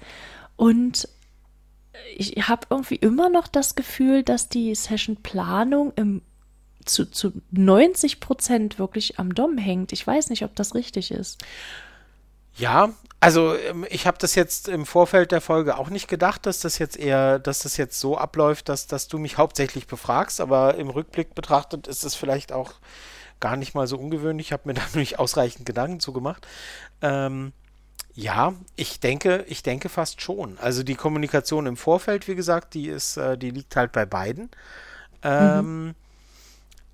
Und ich habe irgendwie immer noch das Gefühl, dass die Session-Planung im zu, zu 90 Prozent wirklich am Dom hängt. Ich weiß nicht, ob das richtig ist. Ja, also ähm, ich habe das jetzt im Vorfeld der Folge auch nicht gedacht, dass das jetzt eher, dass das jetzt so abläuft, dass, dass du mich hauptsächlich befragst, aber im Rückblick betrachtet ist es vielleicht auch gar nicht mal so ungewöhnlich. Ich habe mir da nicht ausreichend Gedanken zu gemacht. Ähm, ja, ich denke, ich denke fast schon. Also die Kommunikation im Vorfeld, wie gesagt, die ist, äh, die liegt halt bei beiden. Ähm, mhm.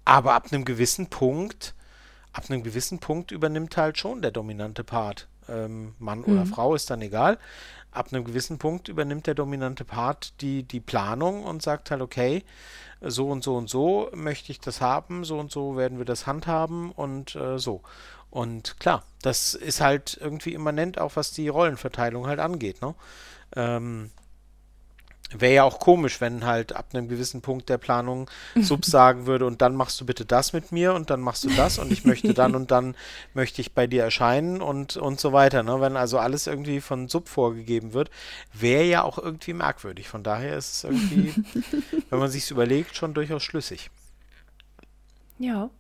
Aber ab einem gewissen Punkt, ab einem gewissen Punkt übernimmt halt schon der dominante Part. Ähm, Mann mhm. oder Frau ist dann egal. Ab einem gewissen Punkt übernimmt der dominante Part die, die Planung und sagt halt, okay, so und so und so möchte ich das haben, so und so werden wir das handhaben und äh, so. Und klar, das ist halt irgendwie immanent, auch was die Rollenverteilung halt angeht. Ne? Ähm, Wäre ja auch komisch, wenn halt ab einem gewissen Punkt der Planung Sub sagen würde, und dann machst du bitte das mit mir und dann machst du das und ich möchte dann und dann möchte ich bei dir erscheinen und, und so weiter. Ne? Wenn also alles irgendwie von Sub vorgegeben wird, wäre ja auch irgendwie merkwürdig. Von daher ist es irgendwie, wenn man sich überlegt, schon durchaus schlüssig. Ja.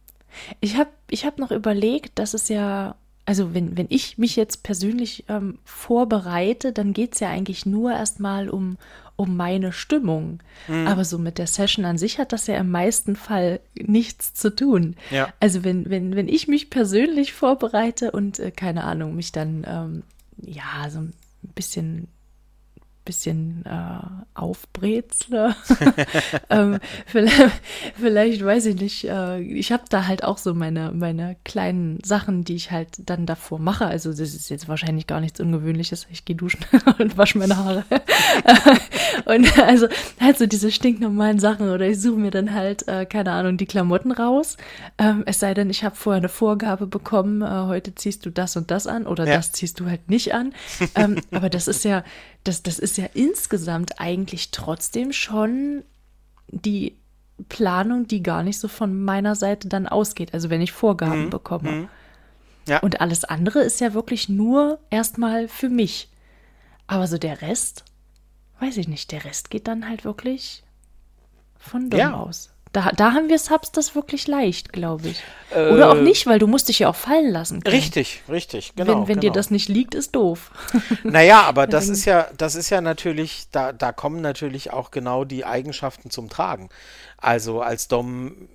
Ich habe ich hab noch überlegt, dass es ja also wenn, wenn ich mich jetzt persönlich ähm, vorbereite, dann geht es ja eigentlich nur erstmal um, um meine Stimmung. Mhm. Aber so mit der Session an sich hat das ja im meisten Fall nichts zu tun. Ja. Also wenn, wenn, wenn ich mich persönlich vorbereite und, äh, keine Ahnung, mich dann ähm, ja so ein bisschen bisschen äh, aufbrezle. ähm, vielleicht, vielleicht, weiß ich nicht, äh, ich habe da halt auch so meine, meine kleinen Sachen, die ich halt dann davor mache. Also das ist jetzt wahrscheinlich gar nichts Ungewöhnliches. Ich gehe duschen und wasche meine Haare. und also halt so diese stinknormalen Sachen oder ich suche mir dann halt, äh, keine Ahnung, die Klamotten raus. Ähm, es sei denn, ich habe vorher eine Vorgabe bekommen, äh, heute ziehst du das und das an oder ja. das ziehst du halt nicht an. Ähm, aber das ist ja, das, das ist ja insgesamt eigentlich trotzdem schon die Planung, die gar nicht so von meiner Seite dann ausgeht. Also wenn ich Vorgaben mhm. bekomme. Mhm. Ja. Und alles andere ist ja wirklich nur erstmal für mich. Aber so der Rest, weiß ich nicht, der Rest geht dann halt wirklich von dumm ja. aus. Da, da haben wir Subs das wirklich leicht, glaube ich. Äh, Oder auch nicht, weil du musst dich ja auch fallen lassen. Können. Richtig, richtig, genau. Wenn, wenn genau. dir das nicht liegt, ist doof. Naja, aber das ist ja, das ist ja natürlich, da, da kommen natürlich auch genau die Eigenschaften zum Tragen. Also als Dom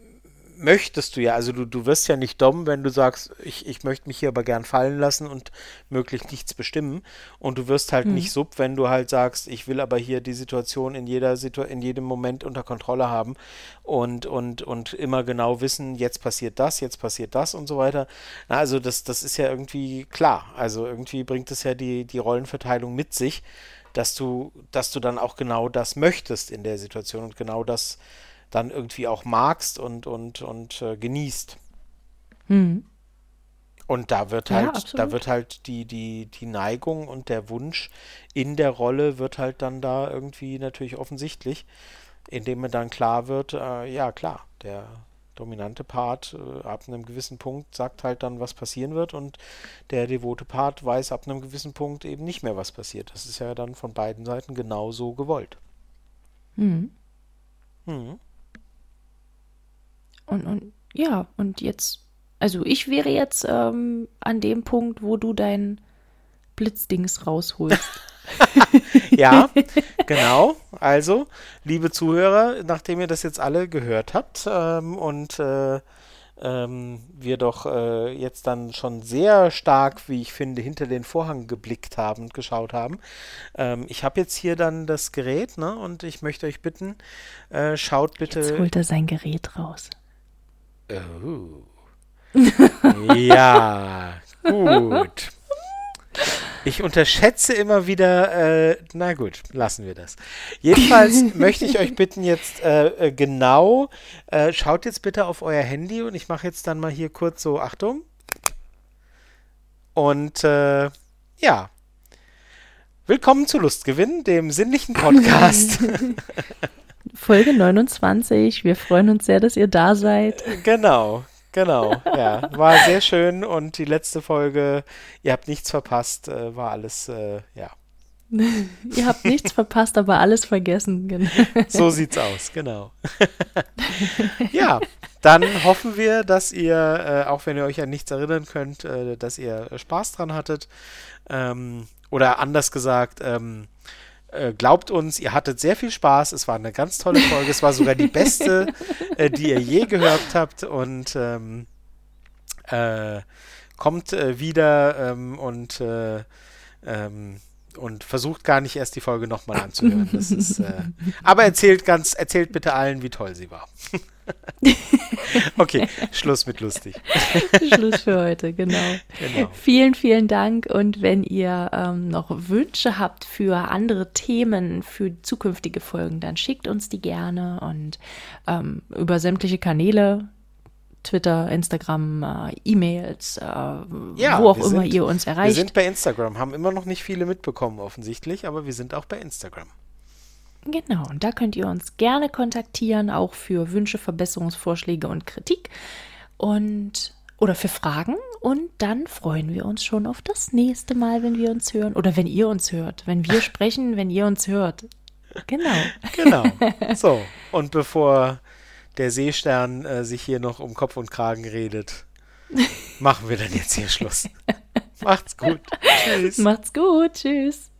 möchtest du ja, also du, du wirst ja nicht dumm, wenn du sagst, ich, ich möchte mich hier aber gern fallen lassen und möglichst nichts bestimmen. Und du wirst halt hm. nicht sub, wenn du halt sagst, ich will aber hier die Situation in jeder Situ in jedem Moment unter Kontrolle haben und, und, und immer genau wissen, jetzt passiert das, jetzt passiert das und so weiter. Na, also das, das ist ja irgendwie klar. Also irgendwie bringt es ja die, die Rollenverteilung mit sich, dass du, dass du dann auch genau das möchtest in der Situation und genau das dann irgendwie auch magst und, und, und äh, genießt. Mhm. Und da wird halt, ja, da wird halt die, die, die Neigung und der Wunsch in der Rolle wird halt dann da irgendwie natürlich offensichtlich, indem mir dann klar wird, äh, ja klar, der dominante Part äh, ab einem gewissen Punkt sagt halt dann, was passieren wird und der devote Part weiß ab einem gewissen Punkt eben nicht mehr, was passiert. Das ist ja dann von beiden Seiten genauso gewollt. Mhm. Mhm. Und, und ja, und jetzt, also ich wäre jetzt ähm, an dem Punkt, wo du dein Blitzdings rausholst. ja, genau. Also, liebe Zuhörer, nachdem ihr das jetzt alle gehört habt ähm, und äh, ähm, wir doch äh, jetzt dann schon sehr stark, wie ich finde, hinter den Vorhang geblickt haben und geschaut haben. Ähm, ich habe jetzt hier dann das Gerät, ne? Und ich möchte euch bitten, äh, schaut bitte. Jetzt holt er sein Gerät raus. Oh. ja, gut. Ich unterschätze immer wieder, äh, na gut, lassen wir das. Jedenfalls möchte ich euch bitten, jetzt äh, äh, genau, äh, schaut jetzt bitte auf euer Handy und ich mache jetzt dann mal hier kurz so, Achtung. Und äh, ja, willkommen zu Lustgewinn, dem sinnlichen Podcast. Folge 29. Wir freuen uns sehr, dass ihr da seid. Genau, genau. Ja, war sehr schön und die letzte Folge, ihr habt nichts verpasst, äh, war alles, äh, ja, Ihr habt nichts verpasst, aber alles vergessen. so sieht's aus, genau. ja, dann hoffen wir, dass ihr, äh, auch wenn ihr euch an nichts erinnern könnt, äh, dass ihr Spaß dran hattet. Ähm, oder anders gesagt, ähm, äh, glaubt uns, ihr hattet sehr viel Spaß. Es war eine ganz tolle Folge. es war sogar die beste, äh, die ihr je gehört habt. Und ähm, äh, kommt äh, wieder ähm, und ähm, und versucht gar nicht erst die Folge nochmal anzuhören. Ist, äh, aber erzählt ganz, erzählt bitte allen, wie toll sie war. okay, Schluss mit lustig. Schluss für heute, genau. genau. Vielen, vielen Dank. Und wenn ihr ähm, noch Wünsche habt für andere Themen, für zukünftige Folgen, dann schickt uns die gerne und ähm, über sämtliche Kanäle Twitter, Instagram, äh, E-Mails, äh, ja, wo auch immer sind, ihr uns erreicht. Wir sind bei Instagram, haben immer noch nicht viele mitbekommen offensichtlich, aber wir sind auch bei Instagram. Genau, und da könnt ihr uns gerne kontaktieren, auch für Wünsche, Verbesserungsvorschläge und Kritik und oder für Fragen. Und dann freuen wir uns schon auf das nächste Mal, wenn wir uns hören. Oder wenn ihr uns hört. Wenn wir sprechen, wenn ihr uns hört. Genau. Genau. So, und bevor der Seestern äh, sich hier noch um Kopf und Kragen redet, machen wir dann jetzt hier Schluss. Macht's gut. Tschüss. Macht's gut. Tschüss.